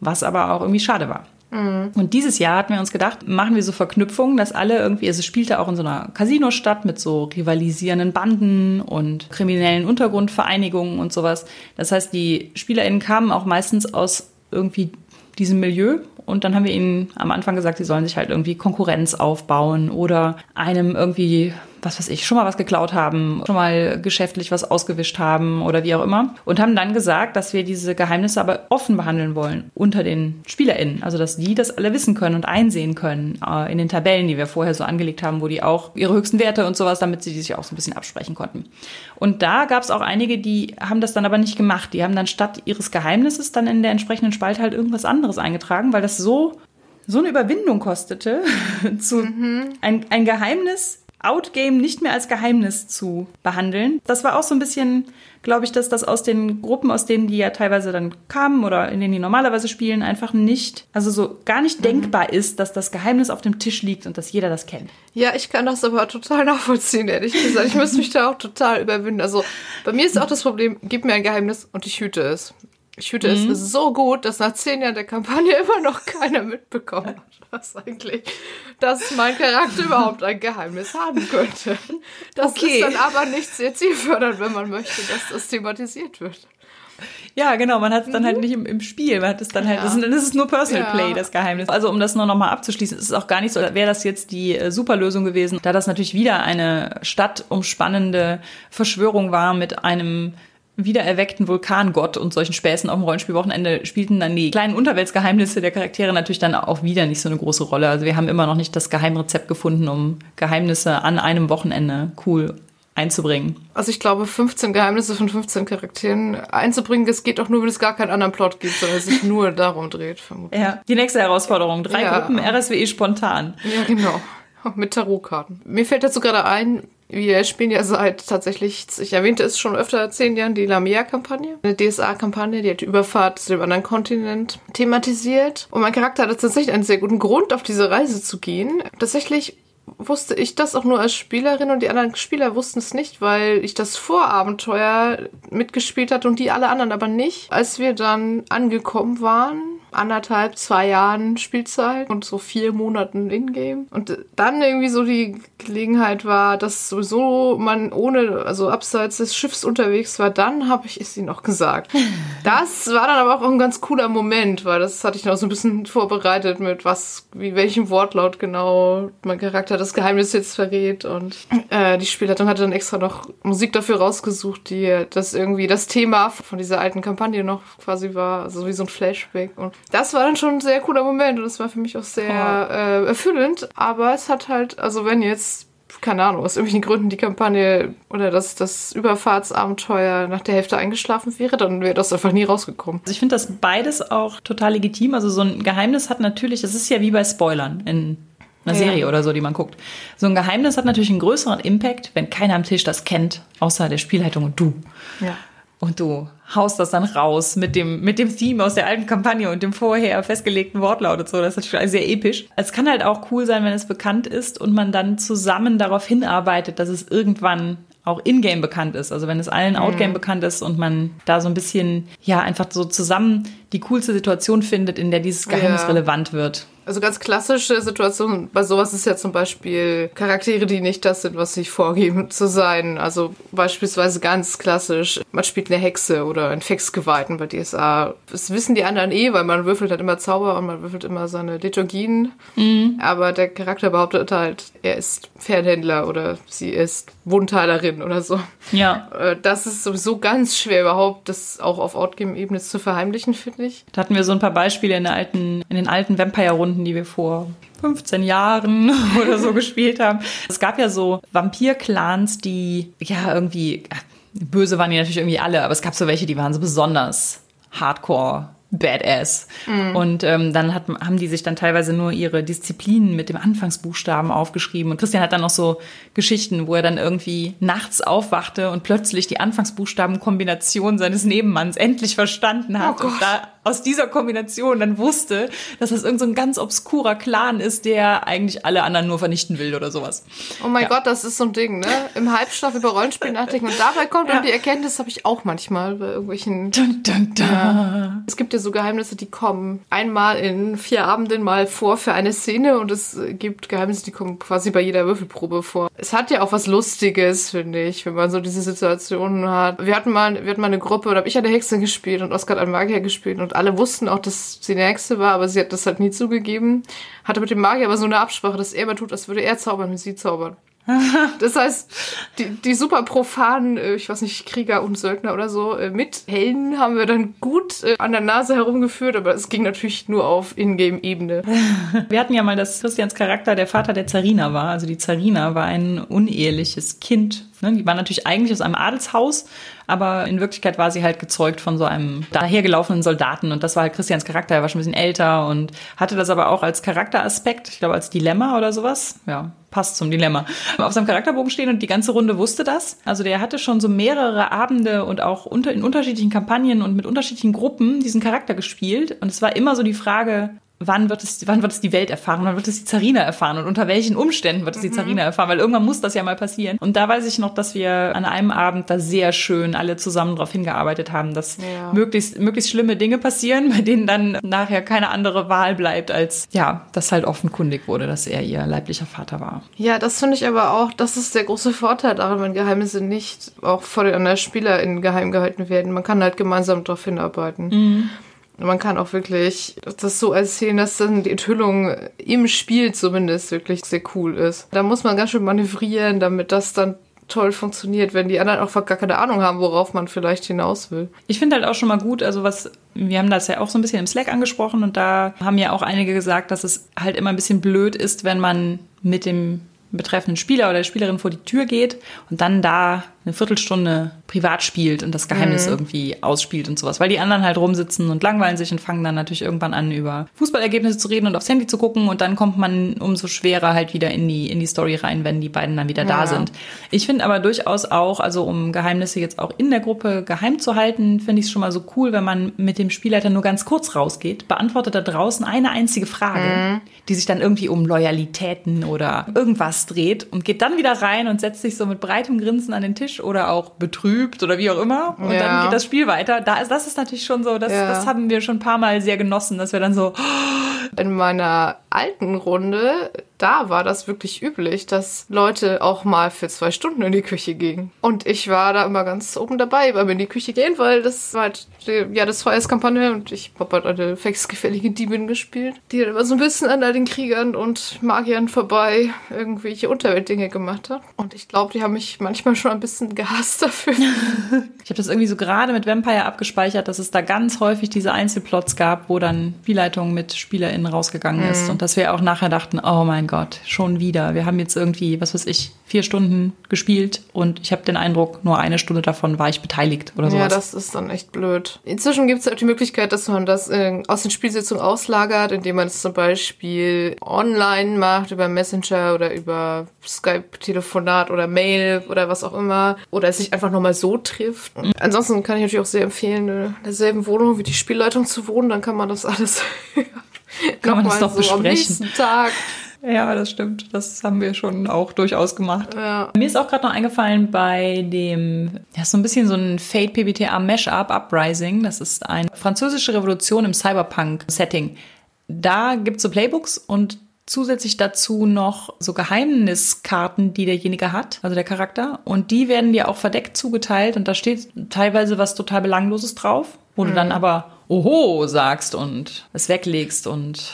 Was aber auch irgendwie schade war. Mhm. Und dieses Jahr hatten wir uns gedacht, machen wir so Verknüpfungen, dass alle irgendwie, also es spielte auch in so einer Casino-Stadt mit so rivalisierenden Banden und kriminellen Untergrundvereinigungen und sowas. Das heißt, die SpielerInnen kamen auch meistens aus irgendwie diesem Milieu und dann haben wir ihnen am Anfang gesagt, sie sollen sich halt irgendwie Konkurrenz aufbauen oder einem irgendwie was weiß ich, schon mal was geklaut haben, schon mal geschäftlich was ausgewischt haben oder wie auch immer. Und haben dann gesagt, dass wir diese Geheimnisse aber offen behandeln wollen unter den SpielerInnen. Also, dass die das alle wissen können und einsehen können äh, in den Tabellen, die wir vorher so angelegt haben, wo die auch ihre höchsten Werte und sowas, damit sie die sich auch so ein bisschen absprechen konnten. Und da gab es auch einige, die haben das dann aber nicht gemacht. Die haben dann statt ihres Geheimnisses dann in der entsprechenden Spalte halt irgendwas anderes eingetragen, weil das so so eine Überwindung kostete, <laughs> zu mhm. ein, ein Geheimnis Outgame nicht mehr als Geheimnis zu behandeln. Das war auch so ein bisschen, glaube ich, dass das aus den Gruppen, aus denen die ja teilweise dann kamen oder in denen die normalerweise spielen, einfach nicht, also so gar nicht mhm. denkbar ist, dass das Geheimnis auf dem Tisch liegt und dass jeder das kennt. Ja, ich kann das aber total nachvollziehen, ehrlich gesagt. Ich muss mich da auch total überwinden. Also bei mir ist auch das Problem, gib mir ein Geheimnis und ich hüte es. Ich hüte mhm. es so gut, dass nach zehn Jahren der Kampagne <laughs> immer noch keiner mitbekommen hat, was eigentlich, dass mein Charakter <laughs> überhaupt ein Geheimnis haben könnte. Das okay. ist dann aber nicht sehr zielfördernd, wenn man möchte, dass das thematisiert wird. Ja, genau, man hat es dann mhm. halt nicht im, im, Spiel, man hat es dann halt, ja. das, ist, das ist nur Personal ja. Play, das Geheimnis. Also um das nur nochmal abzuschließen, ist es auch gar nicht so, wäre das jetzt die äh, Superlösung gewesen, da das natürlich wieder eine stadtumspannende Verschwörung war mit einem wiedererweckten Vulkangott und solchen Späßen auf dem Rollenspielwochenende spielten dann die kleinen Unterweltsgeheimnisse der Charaktere natürlich dann auch wieder nicht so eine große Rolle. Also wir haben immer noch nicht das Geheimrezept gefunden, um Geheimnisse an einem Wochenende cool einzubringen. Also ich glaube, 15 Geheimnisse von 15 Charakteren einzubringen, das geht auch nur, wenn es gar keinen anderen Plot gibt, sondern es sich <laughs> nur darum dreht, vermutlich. Ja, die nächste Herausforderung. Drei ja. Gruppen RSWE spontan. Ja, genau. Mit Tarotkarten. Mir fällt dazu gerade ein, wir spielen ja seit tatsächlich, ich erwähnte es schon öfter, zehn Jahren, die Lamea-Kampagne. Eine DSA-Kampagne, die hat die Überfahrt zu dem anderen Kontinent thematisiert. Und mein Charakter hatte tatsächlich einen sehr guten Grund, auf diese Reise zu gehen. Tatsächlich wusste ich das auch nur als Spielerin und die anderen Spieler wussten es nicht, weil ich das Vorabenteuer mitgespielt hatte und die alle anderen aber nicht. Als wir dann angekommen waren, anderthalb, zwei Jahren Spielzeit und so vier Monaten Ingame. Und dann irgendwie so die Gelegenheit war, dass sowieso man ohne, also abseits des Schiffs unterwegs war, dann habe ich es ihnen auch gesagt. <laughs> Das war dann aber auch ein ganz cooler Moment, weil das hatte ich noch so ein bisschen vorbereitet mit was, wie welchem Wortlaut genau mein Charakter das Geheimnis jetzt verrät. Und äh, die Spielerin hatte dann extra noch Musik dafür rausgesucht, die das irgendwie das Thema von dieser alten Kampagne noch quasi war, also wie so ein Flashback. Und das war dann schon ein sehr cooler Moment und das war für mich auch sehr äh, erfüllend. Aber es hat halt, also wenn jetzt keine Ahnung, aus irgendwelchen Gründen die Kampagne oder das, das Überfahrtsabenteuer nach der Hälfte eingeschlafen wäre, dann wäre das einfach nie rausgekommen. Also ich finde das beides auch total legitim. Also so ein Geheimnis hat natürlich, das ist ja wie bei Spoilern in einer ja. Serie oder so, die man guckt. So ein Geheimnis hat natürlich einen größeren Impact, wenn keiner am Tisch das kennt, außer der Spielleitung und du. Ja. Und du haust das dann raus mit dem, mit dem Theme aus der alten Kampagne und dem vorher festgelegten Wortlaut und so. Das ist natürlich sehr episch. Es kann halt auch cool sein, wenn es bekannt ist und man dann zusammen darauf hinarbeitet, dass es irgendwann auch in-game bekannt ist. Also wenn es allen Outgame mhm. bekannt ist und man da so ein bisschen, ja, einfach so zusammen die coolste Situation findet, in der dieses Geheimnis ja. relevant wird. Also ganz klassische Situationen bei sowas ist ja zum Beispiel Charaktere, die nicht das sind, was sie vorgeben <laughs> zu sein. Also beispielsweise ganz klassisch, man spielt eine Hexe oder ein Fexgeweihten bei DSA. Das wissen die anderen eh, weil man würfelt halt immer Zauber und man würfelt immer seine Liturgien. Mhm. Aber der Charakter behauptet halt, er ist Pferdhändler oder sie ist Wundheilerin oder so. Ja. Äh, das ist sowieso ganz schwer überhaupt, das auch auf Outgame-Ebene zu verheimlichen, finde ich. Da hatten wir so ein paar Beispiele in, alten, in den alten Vampire-Runden Runden, die wir vor 15 Jahren <laughs> oder so gespielt haben. Es gab ja so Vampir-Clans, die ja irgendwie, böse waren die natürlich irgendwie alle, aber es gab so welche, die waren so besonders hardcore Badass. Mhm. Und ähm, dann hat, haben die sich dann teilweise nur ihre Disziplinen mit dem Anfangsbuchstaben aufgeschrieben. Und Christian hat dann noch so Geschichten, wo er dann irgendwie nachts aufwachte und plötzlich die Anfangsbuchstabenkombination seines Nebenmanns endlich verstanden hat. Oh und da aus dieser Kombination dann wusste, dass das irgendein so ganz obskurer Clan ist, der eigentlich alle anderen nur vernichten will oder sowas. Oh mein ja. Gott, das ist so ein Ding, ne? Im Halbschlaf über Rollenspiel nachdenken und dabei kommt ja. dann die Erkenntnis, habe ich auch manchmal bei irgendwelchen. <laughs> Dun, dun, dun. Ja. Es gibt ja so Geheimnisse, die kommen einmal in vier Abenden mal vor für eine Szene und es gibt Geheimnisse, die kommen quasi bei jeder Würfelprobe vor. Es hat ja auch was Lustiges, finde ich, wenn man so diese Situationen hat. Wir hatten mal, wir hatten mal eine Gruppe, da habe ich eine Hexe gespielt und Oskar hat einen Magier gespielt und alle wussten auch, dass sie eine Hexe war, aber sie hat das halt nie zugegeben. Hatte mit dem Magier aber so eine Absprache, dass er immer tut, als würde er zaubern, wenn sie zaubern. <laughs> Das heißt, die, die super profanen, äh, ich weiß nicht, Krieger und Söldner oder so, äh, mit Helden haben wir dann gut äh, an der Nase herumgeführt, aber es ging natürlich nur auf Ingame-Ebene. <laughs> Wir hatten ja mal, dass Christians Charakter der Vater der Zarina war. Also die Zarina war ein uneheliches Kind. Ne? Die war natürlich eigentlich aus einem Adelshaus, aber in Wirklichkeit war sie halt gezeugt von so einem dahergelaufenen Soldaten und das war halt Christians Charakter. Er war schon ein bisschen älter und hatte das aber auch als Charakteraspekt, ich glaube als Dilemma oder sowas. Ja, passt zum Dilemma, auf seinem Charakterbogen stehen und die ganze Runde wusste das. Also der hatte schon so mehrere Abende und auch unter, in unterschiedlichen Kampagnen und mit unterschiedlichen Gruppen diesen Charakter gespielt. Und es war immer so die Frage, wann wird es, wann wird es die Welt erfahren, wann wird es die Zarina erfahren und unter welchen Umständen wird es die mhm. Zarina erfahren, weil irgendwann muss das ja mal passieren. Und da weiß ich noch, dass wir an einem Abend da sehr schön alle zusammen darauf hingearbeitet haben, dass ja. möglichst, möglichst schlimme Dinge passieren, <laughs> bei denen dann nachher keine andere Wahl bleibt, als ja, dass halt offenkundig wurde, dass er ihr leiblicher Vater war. Ja, das finde ich aber auch, das ist der große Vorteil daran, wenn Geheimnisse nicht auch vor den anderen SpielerInnen geheim gehalten werden. Man kann halt gemeinsam darauf hinarbeiten. Mhm. Man kann auch wirklich das so erzählen, dass dann die Enthüllung im Spiel zumindest wirklich sehr cool ist. Da muss man ganz schön manövrieren, damit das dann toll funktioniert, wenn die anderen auch gar keine Ahnung haben, worauf man vielleicht hinaus will. Ich finde halt auch schon mal gut, also was, wir haben das ja auch so ein bisschen im Slack angesprochen und da haben ja auch einige gesagt, dass es halt immer ein bisschen blöd ist, wenn man mit dem betreffenden Spieler oder Spielerin vor die Tür geht und dann da eine Viertelstunde privat spielt und das Geheimnis mhm. irgendwie ausspielt und sowas, weil die anderen halt rumsitzen und langweilen sich und fangen dann natürlich irgendwann an, über Fußballergebnisse zu reden und aufs Handy zu gucken und dann kommt man umso schwerer halt wieder in die, in die Story rein, wenn die beiden dann wieder ja. da sind. Ich finde aber durchaus auch, also um Geheimnisse jetzt auch in der Gruppe geheim zu halten, finde ich es schon mal so cool, wenn man mit dem Spielleiter nur ganz kurz rausgeht, beantwortet da draußen eine einzige Frage, mhm. die sich dann irgendwie um Loyalitäten oder irgendwas dreht und geht dann wieder rein und setzt sich so mit breitem Grinsen an den Tisch oder auch betrübt oder wie auch immer. Und ja. dann geht das Spiel weiter. Da ist, das ist natürlich schon so, das, ja. das haben wir schon ein paar Mal sehr genossen, dass wir dann so. In meiner alten Runde da war das wirklich üblich, dass Leute auch mal für zwei Stunden in die Küche gingen. Und ich war da immer ganz oben dabei beim in die Küche gehen, weil das war halt die, ja das Feuerskampagne und ich habe halt eine gefällige Diebin gespielt, die dann immer so ein bisschen an all den Kriegern und Magiern vorbei irgendwelche Unterweltdinge gemacht hat. Und ich glaube, die haben mich manchmal schon ein bisschen gehasst dafür. <laughs> ich habe das irgendwie so gerade mit Vampire abgespeichert, dass es da ganz häufig diese Einzelplots gab, wo dann Spielleitung mit SpielerInnen rausgegangen ist mhm. und dass wir auch nachher dachten, oh mein Gott, schon wieder. Wir haben jetzt irgendwie, was weiß ich, vier Stunden gespielt und ich habe den Eindruck, nur eine Stunde davon war ich beteiligt oder sowas. Ja, das ist dann echt blöd. Inzwischen gibt es halt die Möglichkeit, dass man das äh, aus den Spielsitzungen auslagert, indem man es zum Beispiel online macht, über Messenger oder über Skype-Telefonat oder Mail oder was auch immer. Oder es sich einfach nochmal so trifft. Mhm. Ansonsten kann ich natürlich auch sehr empfehlen, in derselben Wohnung wie die Spielleitung zu wohnen, dann kann man das alles <laughs> kann man das doch so besprechen. Am nächsten Tag ja, das stimmt. Das haben wir schon auch durchaus gemacht. Ja. Mir ist auch gerade noch eingefallen bei dem, ja, so ein bisschen so ein Fate PBTA Mashup Uprising. Das ist eine französische Revolution im Cyberpunk-Setting. Da gibt's so Playbooks und zusätzlich dazu noch so Geheimniskarten, die derjenige hat, also der Charakter. Und die werden dir auch verdeckt zugeteilt und da steht teilweise was total Belangloses drauf, wo mhm. du dann aber Oho sagst und es weglegst und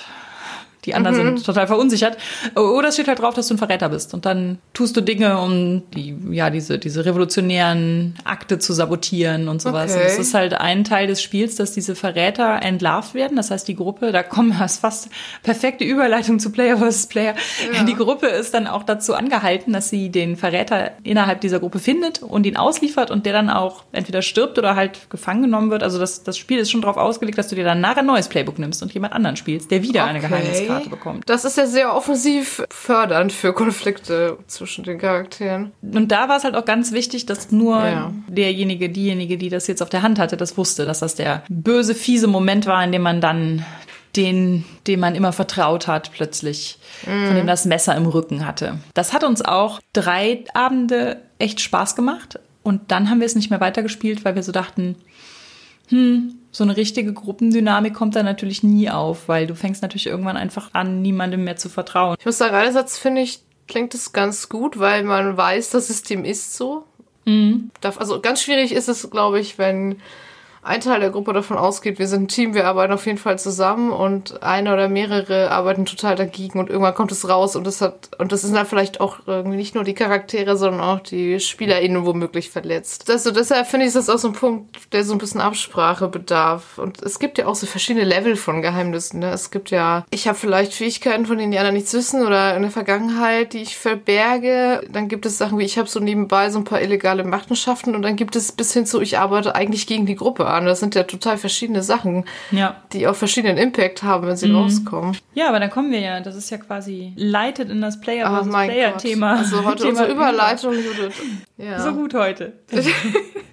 die anderen mhm. sind total verunsichert. Oder es steht halt drauf, dass du ein Verräter bist. Und dann tust du Dinge, um die, ja, diese, diese revolutionären Akte zu sabotieren und sowas. Okay. Und das ist halt ein Teil des Spiels, dass diese Verräter entlarvt werden. Das heißt, die Gruppe, da kommen wir fast perfekte Überleitung zu Player vs. Player. Ja. Die Gruppe ist dann auch dazu angehalten, dass sie den Verräter innerhalb dieser Gruppe findet und ihn ausliefert und der dann auch entweder stirbt oder halt gefangen genommen wird. Also das, das Spiel ist schon darauf ausgelegt, dass du dir dann nachher ein neues Playbook nimmst und jemand anderen spielst, der wieder okay. eine Geheimniskarte Karte bekommt. Das ist ja sehr offensiv fördernd für Konflikte zwischen den Charakteren. Und da war es halt auch ganz wichtig, dass nur ja. derjenige, diejenige, die das jetzt auf der Hand hatte, das wusste, dass das der böse, fiese Moment war, in dem man dann den, dem man immer vertraut hat, plötzlich, mm. von dem das Messer im Rücken hatte. Das hat uns auch drei Abende echt Spaß gemacht. Und dann haben wir es nicht mehr weitergespielt, weil wir so dachten, hm, so eine richtige Gruppendynamik kommt da natürlich nie auf, weil du fängst natürlich irgendwann einfach an, niemandem mehr zu vertrauen. Ich muss sagen, einerseits finde ich, klingt es ganz gut, weil man weiß, das System ist so. Mhm. Also ganz schwierig ist es, glaube ich, wenn ein Teil der Gruppe davon ausgeht, wir sind ein Team, wir arbeiten auf jeden Fall zusammen und eine oder mehrere arbeiten total dagegen und irgendwann kommt es raus und das hat, und das sind dann vielleicht auch irgendwie nicht nur die Charaktere, sondern auch die SpielerInnen womöglich verletzt. Also deshalb finde ich das auch so ein Punkt, der so ein bisschen Absprache bedarf. Und es gibt ja auch so verschiedene Level von Geheimnissen. Ne? Es gibt ja, ich habe vielleicht Fähigkeiten, von denen die anderen nichts wissen oder eine Vergangenheit, die ich verberge. Dann gibt es Sachen wie, ich habe so nebenbei so ein paar illegale Machenschaften und dann gibt es bis hin zu, ich arbeite eigentlich gegen die Gruppe an. Das sind ja total verschiedene Sachen, Ja. die auch verschiedenen Impact haben, wenn sie Mhm. rauskommen. Ja, aber dann kommen wir ja, das ist ja quasi leitet in das Player Oh mein Player Gott. Thema. Also heute <laughs> Thema unsere Überleitung, Judith. <laughs> Ja. So gut heute. <laughs>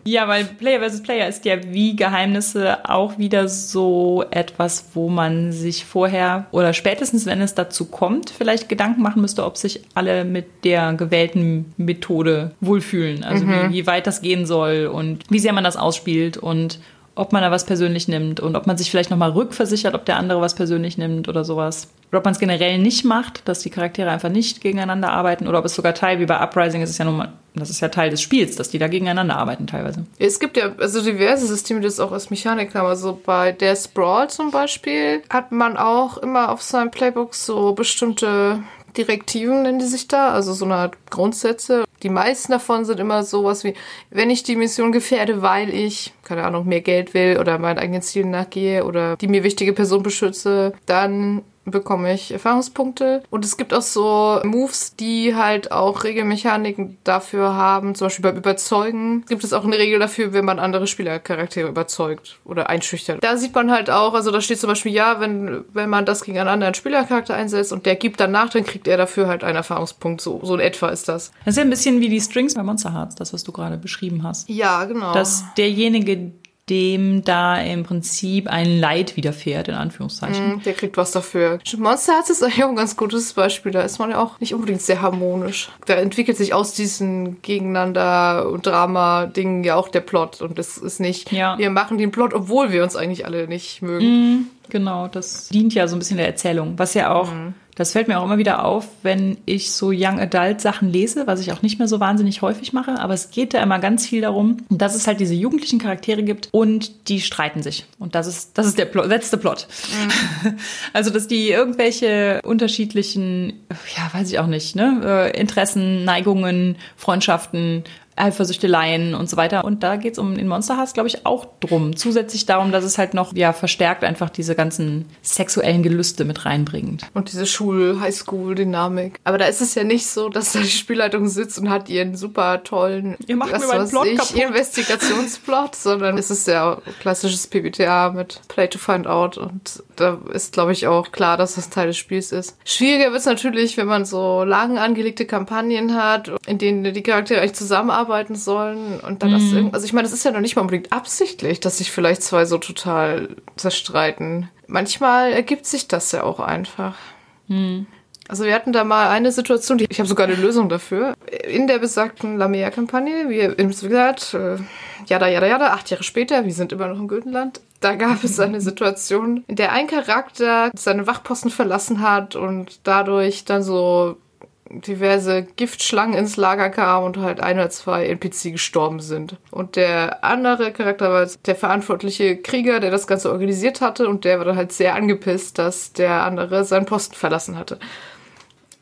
ja, weil Player versus Player ist ja wie Geheimnisse auch wieder so etwas, wo man sich vorher oder spätestens, wenn es dazu kommt, vielleicht Gedanken machen müsste, ob sich alle mit der gewählten Methode wohlfühlen. Also wie, wie weit das gehen soll und wie sehr man das ausspielt und ob man da was persönlich nimmt und ob man sich vielleicht nochmal rückversichert, ob der andere was persönlich nimmt oder sowas. Oder ob man es generell nicht macht, dass die Charaktere einfach nicht gegeneinander arbeiten oder ob es sogar Teil, wie bei Uprising ist es ja nun mal, das ist ja Teil des Spiels, dass die da gegeneinander arbeiten teilweise. Es gibt ja also diverse Systeme, die das auch als Mechanik haben. Also bei der Sprawl zum Beispiel hat man auch immer auf seinem Playbook so bestimmte Direktiven, nennen die sich da, also so eine Art Grundsätze. Die meisten davon sind immer sowas wie, wenn ich die Mission gefährde, weil ich, keine Ahnung, mehr Geld will oder meinen eigenen Zielen nachgehe oder die mir wichtige Person beschütze, dann bekomme ich Erfahrungspunkte. Und es gibt auch so Moves, die halt auch Regelmechaniken dafür haben. Zum Beispiel beim Überzeugen gibt es auch eine Regel dafür, wenn man andere Spielercharaktere überzeugt oder einschüchtert. Da sieht man halt auch, also da steht zum Beispiel, ja, wenn, wenn man das gegen einen anderen Spielercharakter einsetzt und der gibt danach, dann kriegt er dafür halt einen Erfahrungspunkt. So, so in etwa ist das. Das ist ja ein bisschen wie die Strings bei Monster Hearts, das, was du gerade beschrieben hast. Ja, genau. Dass derjenige, dem da im Prinzip ein Leid widerfährt, in Anführungszeichen. Mhm, Der kriegt was dafür. Monster Hearts ist eigentlich auch ein ganz gutes Beispiel. Da ist man ja auch nicht unbedingt sehr harmonisch. Da entwickelt sich aus diesen Gegeneinander- und Drama-Dingen ja auch der Plot. Und es ist nicht, Ja. wir machen den Plot, obwohl wir uns eigentlich alle nicht mögen. Genau, das dient ja so ein bisschen der Erzählung. Was ja auch, das fällt mir auch immer wieder auf, wenn ich so Young Adult Sachen lese, was ich auch nicht mehr so wahnsinnig häufig mache. Aber es geht da immer ganz viel darum, dass es halt diese jugendlichen Charaktere gibt und die streiten sich. Und das ist, das ist der Plot, letzte Plot. <laughs> Also, dass die irgendwelche unterschiedlichen, ja, weiß ich auch nicht, ne, äh, Interessen, Neigungen, Freundschaften, Eifersüchteleien und so weiter. Und da geht's um in Monster Hearts, glaube ich, auch drum. Zusätzlich darum, dass es halt noch ja verstärkt einfach diese ganzen sexuellen Gelüste mit reinbringt. Und diese Schul-Highschool-Dynamik. Aber da ist es ja nicht so, dass da die Spielleitung sitzt und hat ihren super tollen, Ihr macht was mir meinen Plot ich, kaputt. Investigationsplot, sondern es ist ja klassisches PBTA mit Play to Find Out. Und da ist, glaube ich, auch klar, dass das Teil des Spiels ist. Schwieriger wird es natürlich, wenn man so lang angelegte Kampagnen hat, in denen die Charaktere eigentlich zusammenarbeiten sollen. Und dann das Mhm. irgend- also ich meine, das ist ja noch nicht mal unbedingt absichtlich, dass sich vielleicht zwei so total zerstreiten. Manchmal ergibt sich das ja auch einfach. Also wir hatten da mal eine Situation, die, ich habe sogar eine Lösung dafür. In der besagten Lamea-Kampagne, wie eben gesagt, äh, jada, jada, jada, acht Jahre später, wir sind immer noch im Güldenland, da gab es eine Situation, in der ein Charakter seine Wachposten verlassen hat und dadurch dann so diverse Giftschlangen ins Lager kamen und halt ein oder zwei NPC gestorben sind. Und der andere Charakter war der verantwortliche Krieger, der das Ganze organisiert hatte und der war dann halt sehr angepisst, dass der andere seinen Posten verlassen hatte.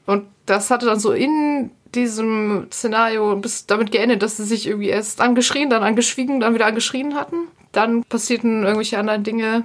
Und das hatte dann so in diesem Szenario bis damit geendet, dass sie sich irgendwie erst angeschrien, dann angeschwiegen, dann wieder angeschrien hatten. Dann passierten irgendwelche anderen Dinge,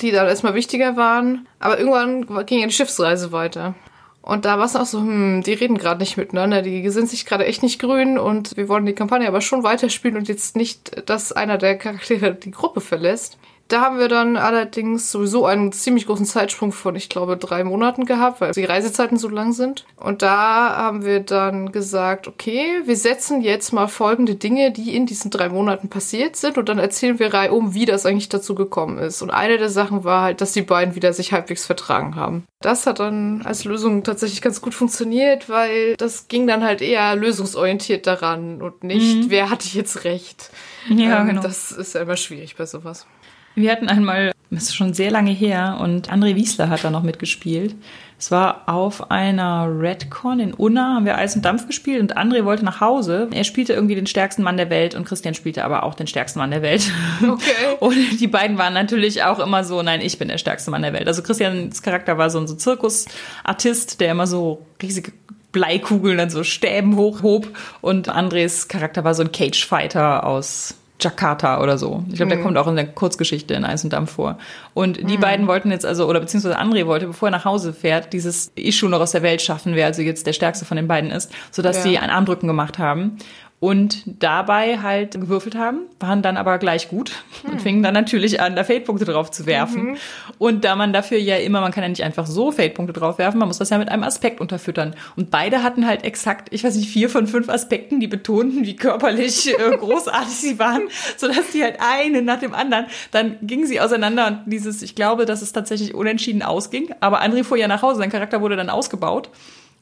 die dann erstmal wichtiger waren. Aber irgendwann ging ja die Schiffsreise weiter. Und da war es auch so, hm, die reden gerade nicht miteinander, die sind sich gerade echt nicht grün und wir wollen die Kampagne aber schon weiterspielen und jetzt nicht, dass einer der Charaktere die Gruppe verlässt. Da haben wir dann allerdings sowieso einen ziemlich großen Zeitsprung von, ich glaube, drei Monaten gehabt, weil die Reisezeiten so lang sind. Und da haben wir dann gesagt, okay, wir setzen jetzt mal folgende Dinge, die in diesen drei Monaten passiert sind und dann erzählen wir reihum, wie das eigentlich dazu gekommen ist. Und eine der Sachen war halt, dass die beiden wieder sich halbwegs vertragen haben. Das hat dann als Lösung tatsächlich ganz gut funktioniert, weil das ging dann halt eher lösungsorientiert daran und nicht, wer hatte jetzt recht. Ja, Ähm, genau. Das ist ja immer schwierig bei sowas. Wir hatten einmal Das ist schon sehr lange her und André Wiesler hat da noch mitgespielt. Es war auf einer Redcon in Unna, haben wir Eis und Dampf gespielt und André wollte nach Hause. Er spielte irgendwie den stärksten Mann der Welt und Christian spielte aber auch den stärksten Mann der Welt. Okay. <laughs> Und die beiden waren natürlich auch immer so, nein, ich bin der stärkste Mann der Welt. Also Christians Charakter war so ein so Zirkusartist, der immer so riesige Bleikugeln dann so Stäben hochhob und Andres Charakter war so ein Cagefighter aus Jakarta oder so. Ich glaube, der mhm. kommt auch in der Kurzgeschichte in Eis und Dampf vor. Und die mhm. beiden wollten jetzt also, oder beziehungsweise André wollte, bevor er nach Hause fährt, dieses Issue noch aus der Welt schaffen, wer also jetzt der stärkste von den beiden ist, sodass ja. sie ein Armdrücken gemacht haben und dabei halt gewürfelt haben, waren dann aber gleich gut <laughs> hm. und fingen dann natürlich an, da Fade-Punkte drauf zu werfen. Mhm. Und da man dafür ja immer, man kann ja nicht einfach so Fade-Punkte drauf werfen, man muss das ja mit einem Aspekt unterfüttern. Und beide hatten halt exakt, ich weiß nicht, vier von fünf Aspekten, die betonten, wie körperlich äh, <laughs> großartig sie waren, sodass die halt einen nach dem anderen, dann gingen sie auseinander und dieses, ich glaube, dass es tatsächlich unentschieden ausging, aber André fuhr ja nach Hause, sein Charakter wurde dann ausgebaut.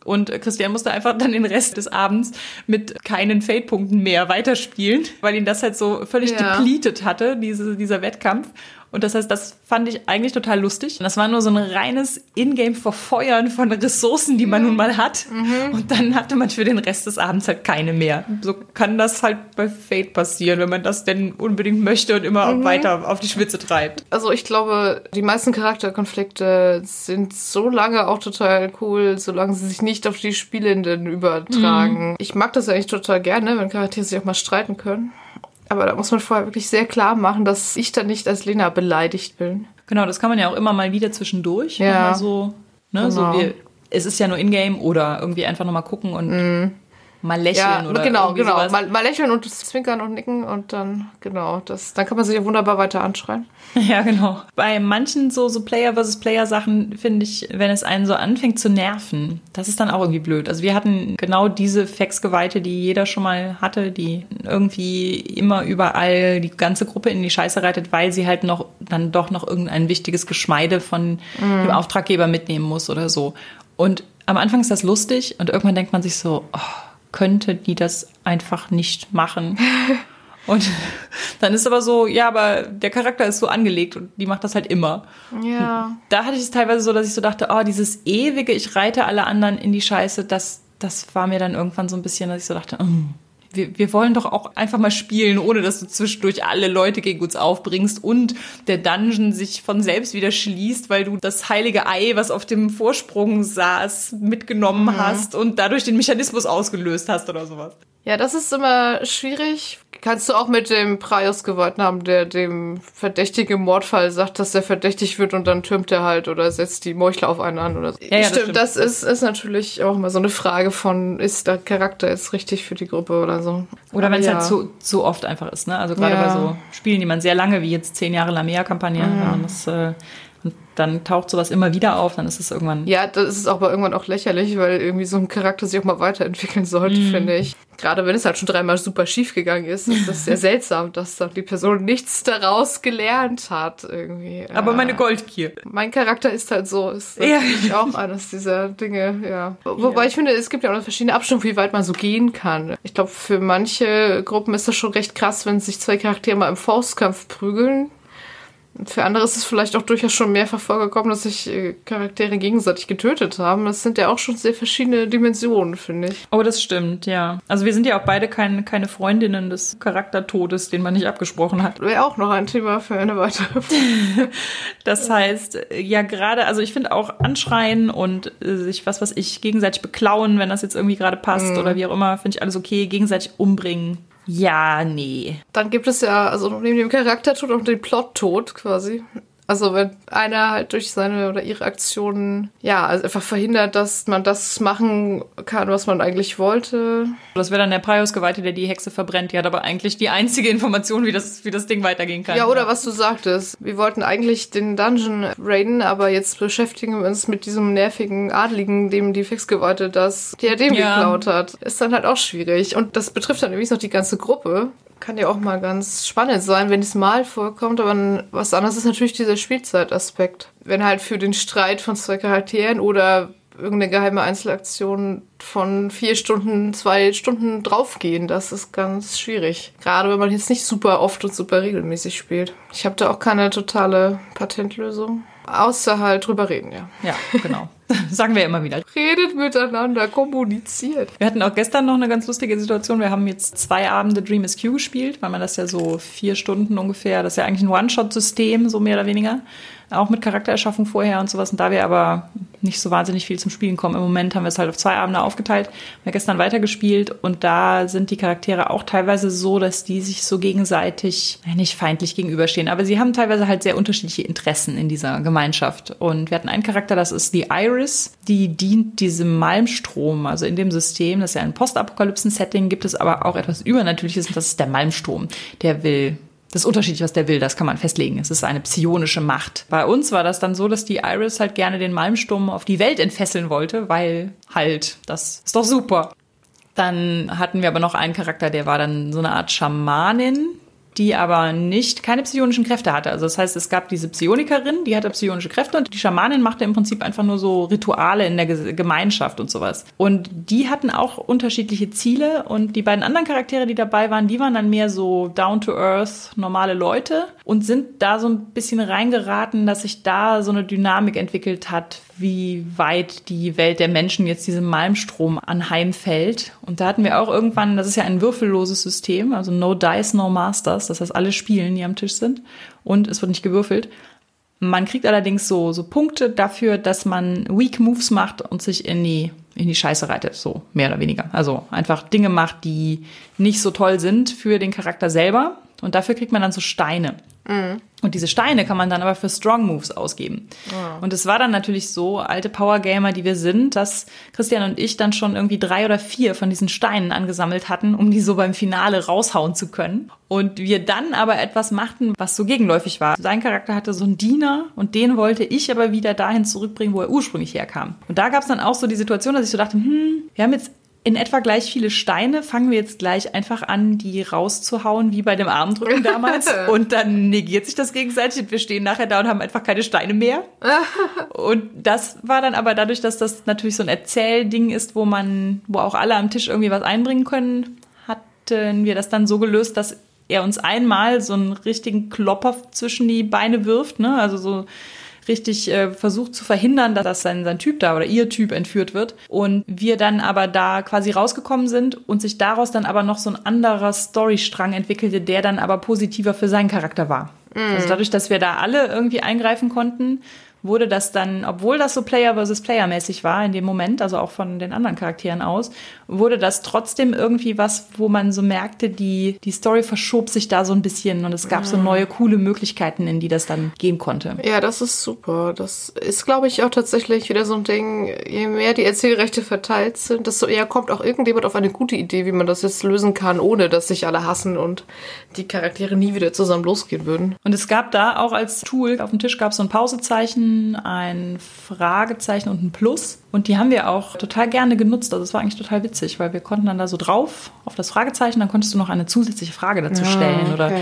Und Christian musste einfach dann den Rest des Abends mit keinen Fade-Punkten mehr weiterspielen, weil ihn das halt so völlig ja. depleted hatte, diese, dieser Wettkampf. Und das heißt, das fand ich eigentlich total lustig. Das war nur so ein reines Ingame-Verfeuern von Ressourcen, die man mhm. nun mal hat. Mhm. Und dann hatte man für den Rest des Abends halt keine mehr. So kann das halt bei Fate passieren, wenn man das denn unbedingt möchte und immer mhm. weiter auf die Spitze treibt. Also ich glaube, die meisten Charakterkonflikte sind so lange auch total cool, solange sie sich nicht auf die Spielenden übertragen. Mhm. Ich mag das eigentlich total gerne, wenn Charaktere sich auch mal streiten können. Aber da muss man vorher wirklich sehr klar machen, dass ich dann nicht als Lena beleidigt bin. Genau, das kann man ja auch immer mal wieder zwischendurch. Ja. So, ne, genau. so wir, es ist ja nur Ingame oder irgendwie einfach nochmal gucken und mm mal lächeln ja, oder genau, genau, sowas. Mal, mal lächeln und zwinkern und nicken und dann genau, das dann kann man sich ja wunderbar weiter anschreien. <laughs> Ja, genau. Bei manchen so so Player versus Player Sachen finde ich, wenn es einen so anfängt zu nerven, das ist dann auch irgendwie blöd. Also wir hatten genau diese Faxgeweihte, die jeder schon mal hatte, die irgendwie immer überall die ganze Gruppe in die Scheiße reitet, weil sie halt noch dann doch noch irgendein wichtiges Geschmeide von mhm. dem Auftraggeber mitnehmen muss oder so. Und am Anfang ist das lustig und irgendwann denkt man sich so, oh, könnte die das einfach nicht machen. <laughs> Und dann ist aber so, ja, aber der Charakter ist so angelegt und die macht das halt immer. Ja. Da hatte ich es teilweise so, dass ich so dachte, oh, dieses ewige, ich reite alle anderen in die Scheiße, das, das war mir dann irgendwann so ein bisschen, dass ich so dachte, mm, wir, wir wollen doch auch einfach mal spielen, ohne dass du zwischendurch alle Leute gegen uns aufbringst und der Dungeon sich von selbst wieder schließt, weil du das heilige Ei, was auf dem Vorsprung saß, mitgenommen mhm. hast und dadurch den Mechanismus ausgelöst hast oder sowas. Ja, das ist immer schwierig. Kannst du auch mit dem Prius gewonnen haben, der dem verdächtigen Mordfall sagt, dass er verdächtig wird und dann türmt er halt oder setzt die Meuchler auf einen an oder so. Ja, ja, stimmt, das, stimmt. das ist, ist natürlich auch immer so eine Frage von, ist der Charakter jetzt richtig für die Gruppe oder so. Oder wenn es halt ja. halt zu, zu oft einfach ist, ne? Also gerade bei so Spielen, die man sehr lange, wie jetzt zehn Jahre Lamea-Kampagne, mhm. das äh, und dann taucht sowas immer wieder auf, dann ist es irgendwann. Ja, das ist aber irgendwann auch lächerlich, weil irgendwie so ein Charakter sich auch mal weiterentwickeln sollte, mm. finde ich. Gerade wenn es halt schon dreimal super schief gegangen ist, ist das sehr <laughs> seltsam, dass dann die Person nichts daraus gelernt hat, irgendwie. Aber äh, meine Goldgier. Mein Charakter ist halt so, ist ja. auch eines dieser Dinge, ja. Wobei ja. ich finde, es gibt ja auch verschiedene Abstufungen, wie weit man so gehen kann. Ich glaube, für manche Gruppen ist das schon recht krass, wenn sich zwei Charaktere mal im Faustkampf prügeln für andere ist es vielleicht auch durchaus schon mehrfach vorgekommen, dass sich äh, Charaktere gegenseitig getötet haben. Das sind ja auch schon sehr verschiedene Dimensionen, finde ich. Oh, das stimmt, ja. Also wir sind ja auch beide kein, keine Freundinnen des Charaktertodes, den man nicht abgesprochen hat. Wäre auch noch ein Thema für eine weitere Folge. <laughs> das heißt, äh, ja gerade, also ich finde auch anschreien und äh, sich was, was ich gegenseitig beklauen, wenn das jetzt irgendwie gerade passt mm. oder wie auch immer, finde ich alles okay. Gegenseitig umbringen ja, nee. Dann gibt es ja, also neben dem Charaktertod auch den Plottod quasi. Also wenn einer halt durch seine oder ihre Aktionen, ja, also einfach verhindert, dass man das machen kann, was man eigentlich wollte. Das wäre dann der Prius-Geweihte, der die Hexe verbrennt. Die hat aber eigentlich die einzige Information, wie das, wie das Ding weitergehen kann. Ja, oder was du sagtest. Wir wollten eigentlich den Dungeon raiden, aber jetzt beschäftigen wir uns mit diesem nervigen Adligen, dem die Fixgeweihte das Diadem ja. geklaut hat. Ist dann halt auch schwierig. Und das betrifft dann übrigens noch die ganze Gruppe kann ja auch mal ganz spannend sein, wenn es mal vorkommt, aber was anderes ist natürlich dieser Spielzeitaspekt. Wenn halt für den Streit von zwei Charakteren oder irgendeine geheime Einzelaktion von vier Stunden, zwei Stunden draufgehen. Das ist ganz schwierig. Gerade wenn man jetzt nicht super oft und super regelmäßig spielt. Ich habe da auch keine totale Patentlösung. Außer halt drüber reden, ja. Ja, genau. <laughs> Sagen wir immer wieder. Redet miteinander, kommuniziert. Wir hatten auch gestern noch eine ganz lustige Situation. Wir haben jetzt zwei Abende Dream is Q gespielt, weil man das ja so vier Stunden ungefähr, das ist ja eigentlich ein One-Shot-System, so mehr oder weniger auch mit Charaktererschaffung vorher und sowas. Und da wir aber nicht so wahnsinnig viel zum Spielen kommen, im Moment haben wir es halt auf zwei Abende aufgeteilt. Wir haben gestern weitergespielt und da sind die Charaktere auch teilweise so, dass die sich so gegenseitig nicht feindlich gegenüberstehen, aber sie haben teilweise halt sehr unterschiedliche Interessen in dieser Gemeinschaft. Und wir hatten einen Charakter, das ist die Iris, die dient diesem Malmstrom, also in dem System, das ist ja ein Postapokalypsen-Setting, gibt es aber auch etwas Übernatürliches und das ist der Malmstrom. Der will das ist unterschiedlich, was der will, das kann man festlegen. Es ist eine psionische Macht. Bei uns war das dann so, dass die Iris halt gerne den Malmsturm auf die Welt entfesseln wollte, weil halt, das ist doch super. Dann hatten wir aber noch einen Charakter, der war dann so eine Art Schamanin, die aber nicht keine psionischen Kräfte hatte. Also das heißt, es gab diese Psionikerin, die hatte psionische Kräfte und die Schamanin machte im Prinzip einfach nur so Rituale in der Gemeinschaft und sowas. Und die hatten auch unterschiedliche Ziele und die beiden anderen Charaktere, die dabei waren, die waren dann mehr so down to earth, normale Leute und sind da so ein bisschen reingeraten, dass sich da so eine Dynamik entwickelt hat, wie weit die Welt der Menschen jetzt diesem Malmstrom anheimfällt. Und da hatten wir auch irgendwann, das ist ja ein würfelloses System, also no dice, no masters, das heißt alle spielen, die am Tisch sind und es wird nicht gewürfelt. Man kriegt allerdings so, so Punkte dafür, dass man Weak Moves macht und sich in die, in die Scheiße reitet, so mehr oder weniger. Also einfach Dinge macht, die nicht so toll sind für den Charakter selber. Und dafür kriegt man dann so Steine. Mhm. Und diese Steine kann man dann aber für Strong Moves ausgeben. Oh. Und es war dann natürlich so, alte Power Gamer, die wir sind, dass Christian und ich dann schon irgendwie drei oder vier von diesen Steinen angesammelt hatten, um die so beim Finale raushauen zu können. Und wir dann aber etwas machten, was so gegenläufig war. Sein Charakter hatte so einen Diener und den wollte ich aber wieder dahin zurückbringen, wo er ursprünglich herkam. Und da gab es dann auch so die Situation, dass ich so dachte, hm, wir haben jetzt in etwa gleich viele Steine. Fangen wir jetzt gleich einfach an, die rauszuhauen, wie bei dem Armdrücken <laughs> damals. und dann negiert sich das gegenseitig wir stehen nachher da und haben einfach keine Steine mehr. <laughs> und das war dann aber dadurch, dass das natürlich so ein Erzählding ist, wo man, wo auch alle am Tisch irgendwie was einbringen können, hatten wir das dann so gelöst, dass er uns einmal so einen richtigen Klopper zwischen die Beine wirft, ne? Also so richtig äh, versucht zu verhindern, dass sein, sein Typ da oder ihr Typ entführt wird. Und wir dann aber da quasi rausgekommen sind und sich daraus dann aber noch so ein anderer Storystrang entwickelte, der dann aber positiver für seinen Charakter war. Mm. Also dadurch, dass wir da alle irgendwie eingreifen konnten, wurde das dann, obwohl das so Player versus Player mäßig war in dem Moment, also auch von den anderen Charakteren aus, wurde das trotzdem irgendwie was, wo man so merkte, die, die Story verschob sich da so ein bisschen und es gab so neue coole Möglichkeiten, in die das dann gehen konnte. Ja, das ist super. Das ist, glaube ich, auch tatsächlich wieder so ein Ding, je mehr die Erzählrechte verteilt sind, desto eher kommt auch irgendjemand auf eine gute Idee, wie man das jetzt lösen kann, ohne dass sich alle hassen und die Charaktere nie wieder zusammen losgehen würden. Und es gab da auch als Tool, auf dem Tisch gab es so ein Pausezeichen, ein Fragezeichen und ein Plus. Und die haben wir auch total gerne genutzt. Also es war eigentlich total witzig, weil wir konnten dann da so drauf auf das Fragezeichen, dann konntest du noch eine zusätzliche Frage dazu stellen okay. oder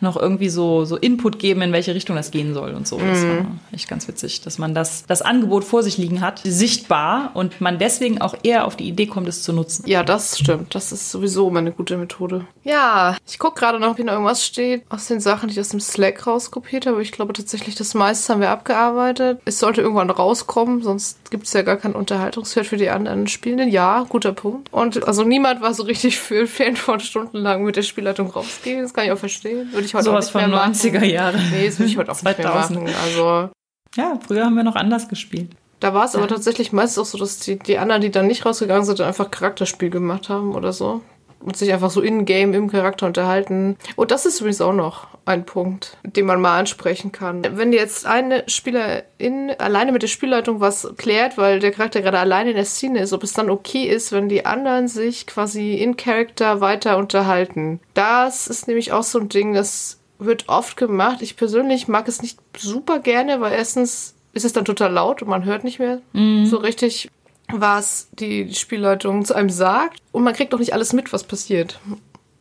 noch irgendwie so, so Input geben, in welche Richtung das gehen soll und so. Mhm. Das war echt ganz witzig, dass man das, das Angebot vor sich liegen hat, sichtbar und man deswegen auch eher auf die Idee kommt, es zu nutzen. Ja, das stimmt. Das ist sowieso immer eine gute Methode. Ja, ich gucke gerade noch, wie noch irgendwas steht aus den Sachen, die ich aus dem Slack rauskopiert habe. Ich glaube tatsächlich, das meiste haben wir abgearbeitet. Es sollte irgendwann rauskommen, sonst gibt es ja gar keinen Unterhaltungswert für die anderen Spielenden. Ja, guter Punkt. Und also niemand war so richtig für Fan von stundenlang mit der Spielleitung rausgehen. Das kann ich auch verstehen. Würde ich heute Sowas auch nicht von 90er Jahre. Nee, das würde ich heute auch 2000. nicht mehr machen. Also ja, früher haben wir noch anders gespielt. Da war es ja. aber tatsächlich meistens auch so, dass die, die anderen, die dann nicht rausgegangen sind, einfach Charakterspiel gemacht haben oder so und sich einfach so in-game im Charakter unterhalten. Und das ist übrigens auch noch ein Punkt, den man mal ansprechen kann. Wenn jetzt eine Spielerin alleine mit der Spielleitung was klärt, weil der Charakter gerade alleine in der Szene ist, ob es dann okay ist, wenn die anderen sich quasi in Charakter weiter unterhalten. Das ist nämlich auch so ein Ding, das wird oft gemacht. Ich persönlich mag es nicht super gerne, weil erstens ist es dann total laut und man hört nicht mehr mhm. so richtig, was die Spielleitung zu einem sagt. Und man kriegt auch nicht alles mit, was passiert.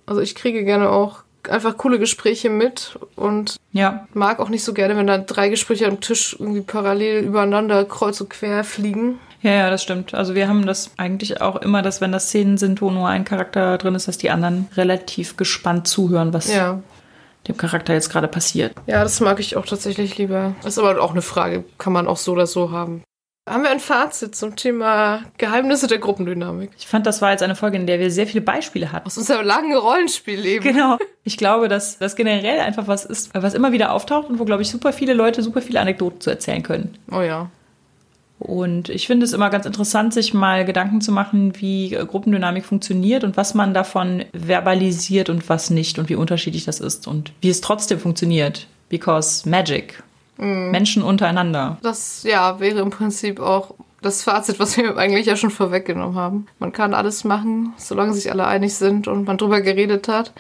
Also ich kriege gerne auch einfach coole Gespräche mit und ja. mag auch nicht so gerne, wenn da drei Gespräche am Tisch irgendwie parallel übereinander kreuz und quer fliegen. Ja, ja, das stimmt. Also wir haben das eigentlich auch immer, dass wenn das Szenen sind, wo nur ein Charakter drin ist, dass die anderen relativ gespannt zuhören, was Ja. dem Charakter jetzt gerade passiert. Ja, das mag ich auch tatsächlich lieber. Das ist aber auch eine Frage, kann man auch so oder so haben. Haben wir ein Fazit zum Thema Geheimnisse der Gruppendynamik? Ich fand, das war jetzt eine Folge, in der wir sehr viele Beispiele hatten. Aus unserem langen Rollenspielleben. Genau. Ich glaube, dass das generell einfach was ist, was immer wieder auftaucht und wo, glaube ich, super viele Leute super viele Anekdoten zu erzählen können. Oh ja. Und ich finde es immer ganz interessant, sich mal Gedanken zu machen, wie äh, Gruppendynamik funktioniert und was man davon verbalisiert und was nicht und wie unterschiedlich das ist und wie es trotzdem funktioniert. Because Magic. Menschen untereinander. Das ja wäre im Prinzip auch das Fazit, was wir eigentlich ja schon vorweggenommen haben. Man kann alles machen, solange sich alle einig sind und man drüber geredet hat.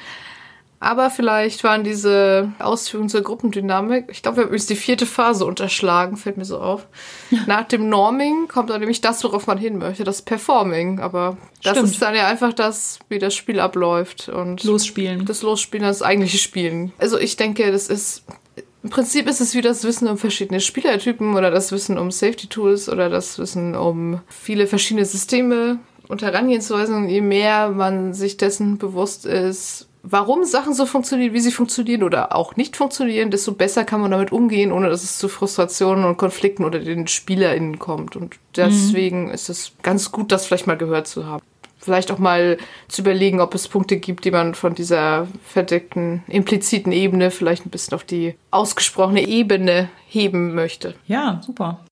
Aber vielleicht waren diese Ausführungen zur Gruppendynamik, ich glaube, wir haben jetzt die vierte Phase unterschlagen, fällt mir so auf. <laughs> Nach dem Norming kommt dann nämlich das, worauf man hin möchte, das Performing. Aber das Stimmt. ist dann ja einfach das, wie das Spiel abläuft und Losspielen. das Losspielen, das eigentliche Spielen. Also ich denke, das ist im Prinzip ist es wie das Wissen um verschiedene Spielertypen oder das Wissen um Safety Tools oder das Wissen um viele verschiedene Systeme und Herangehensweisen. Je mehr man sich dessen bewusst ist, warum Sachen so funktionieren, wie sie funktionieren oder auch nicht funktionieren, desto besser kann man damit umgehen, ohne dass es zu Frustrationen und Konflikten unter den SpielerInnen kommt. Und deswegen ist es ganz gut, das vielleicht mal gehört zu haben vielleicht auch mal zu überlegen, ob es Punkte gibt, die man von dieser verdeckten, impliziten Ebene vielleicht ein bisschen auf die ausgesprochene Ebene heben möchte. Ja, super.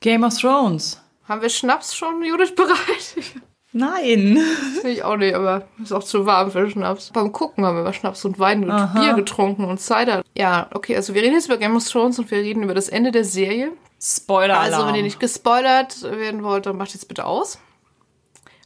Game of Thrones. Haben wir Schnaps schon, Judith, bereit? <laughs> Nein. <laughs> Ich auch nicht, aber ist auch zu warm für Schnaps. Beim Gucken haben wir mal Schnaps und Wein und Aha. Bier getrunken und Cider. Ja, okay, also wir reden jetzt über Game of Thrones und wir reden über das Ende der Serie. Spoiler Also, wenn ihr nicht gespoilert werden wollt, dann macht jetzt bitte aus.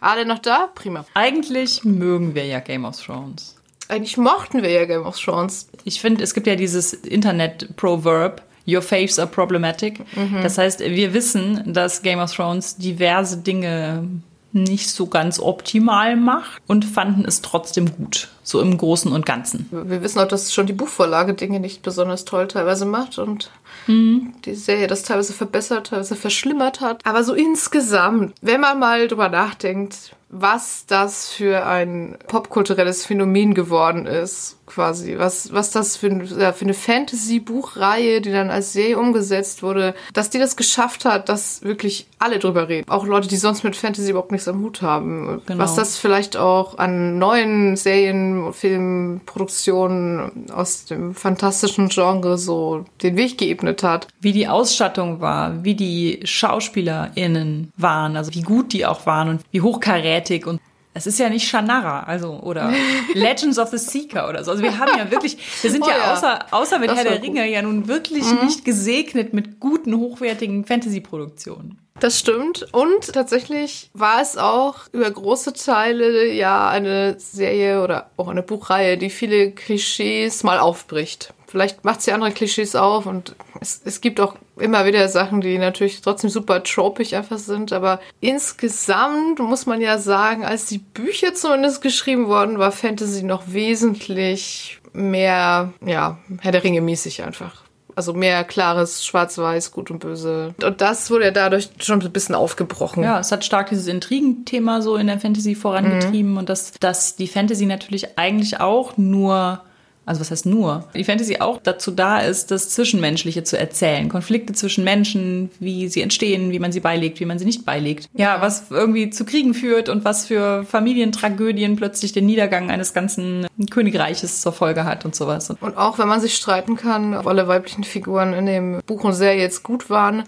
Alle noch da? Prima. Eigentlich mögen wir ja Game of Thrones. Eigentlich mochten wir ja Game of Thrones. Ich finde, es gibt ja dieses Internet-Proverb, Your faves are problematic. Das heißt, wir wissen, dass Game of Thrones diverse Dinge nicht so ganz optimal macht und fanden es trotzdem gut. So im Großen und Ganzen. Wir wissen auch, dass schon die Buchvorlage Dinge nicht besonders toll teilweise macht und die Serie das teilweise verbessert, teilweise verschlimmert hat. Aber so insgesamt, wenn man mal drüber nachdenkt, was das für ein popkulturelles Phänomen geworden ist, quasi, was, was das für, ja, für eine Fantasy-Buchreihe, die dann als Serie umgesetzt wurde, dass die das geschafft hat, dass wirklich alle drüber reden. Auch Leute, die sonst mit Fantasy überhaupt nichts am Hut haben. Genau. Was das vielleicht auch an neuen Serien, Filmproduktionen aus dem fantastischen Genre so den Weg geebnet hat. Wie die Ausstattung war, wie die SchauspielerInnen waren, also wie gut die auch waren und wie hochkarätig und es ist ja nicht Shannara, also oder <laughs> Legends of the Seeker oder so. Also wir haben ja wirklich, wir sind Oh ja, ja. außer, außer mit Das Herr der gut. Ringe ja nun wirklich nicht gesegnet mit guten, hochwertigen Fantasy-Produktionen. Das stimmt. Und tatsächlich war es auch über große Teile ja eine Serie oder auch eine Buchreihe, die viele Klischees mal aufbricht. Vielleicht macht sie andere Klischees auf und es, es gibt auch immer wieder Sachen, die natürlich trotzdem super tropig einfach sind. Aber insgesamt muss man ja sagen, als die Bücher zumindest geschrieben wurden, war Fantasy noch wesentlich mehr, ja, Herr der Ringe mäßig einfach. Also mehr klares Schwarz-Weiß, Gut und Böse. Und das wurde ja dadurch schon ein bisschen aufgebrochen. Ja, es hat stark dieses Intrigenthema so in der Fantasy vorangetrieben und dass, dass die Fantasy natürlich eigentlich auch nur, also was heißt nur, die Fantasy auch dazu da ist, das Zwischenmenschliche zu erzählen. Konflikte zwischen Menschen, wie sie entstehen, wie man sie beilegt, wie man sie nicht beilegt. Ja, was irgendwie zu Kriegen führt und was für Familientragödien plötzlich den Niedergang eines ganzen Königreiches zur Folge hat und sowas. Und auch wenn man sich streiten kann, ob alle weiblichen Figuren in dem Buch und Serie jetzt gut waren,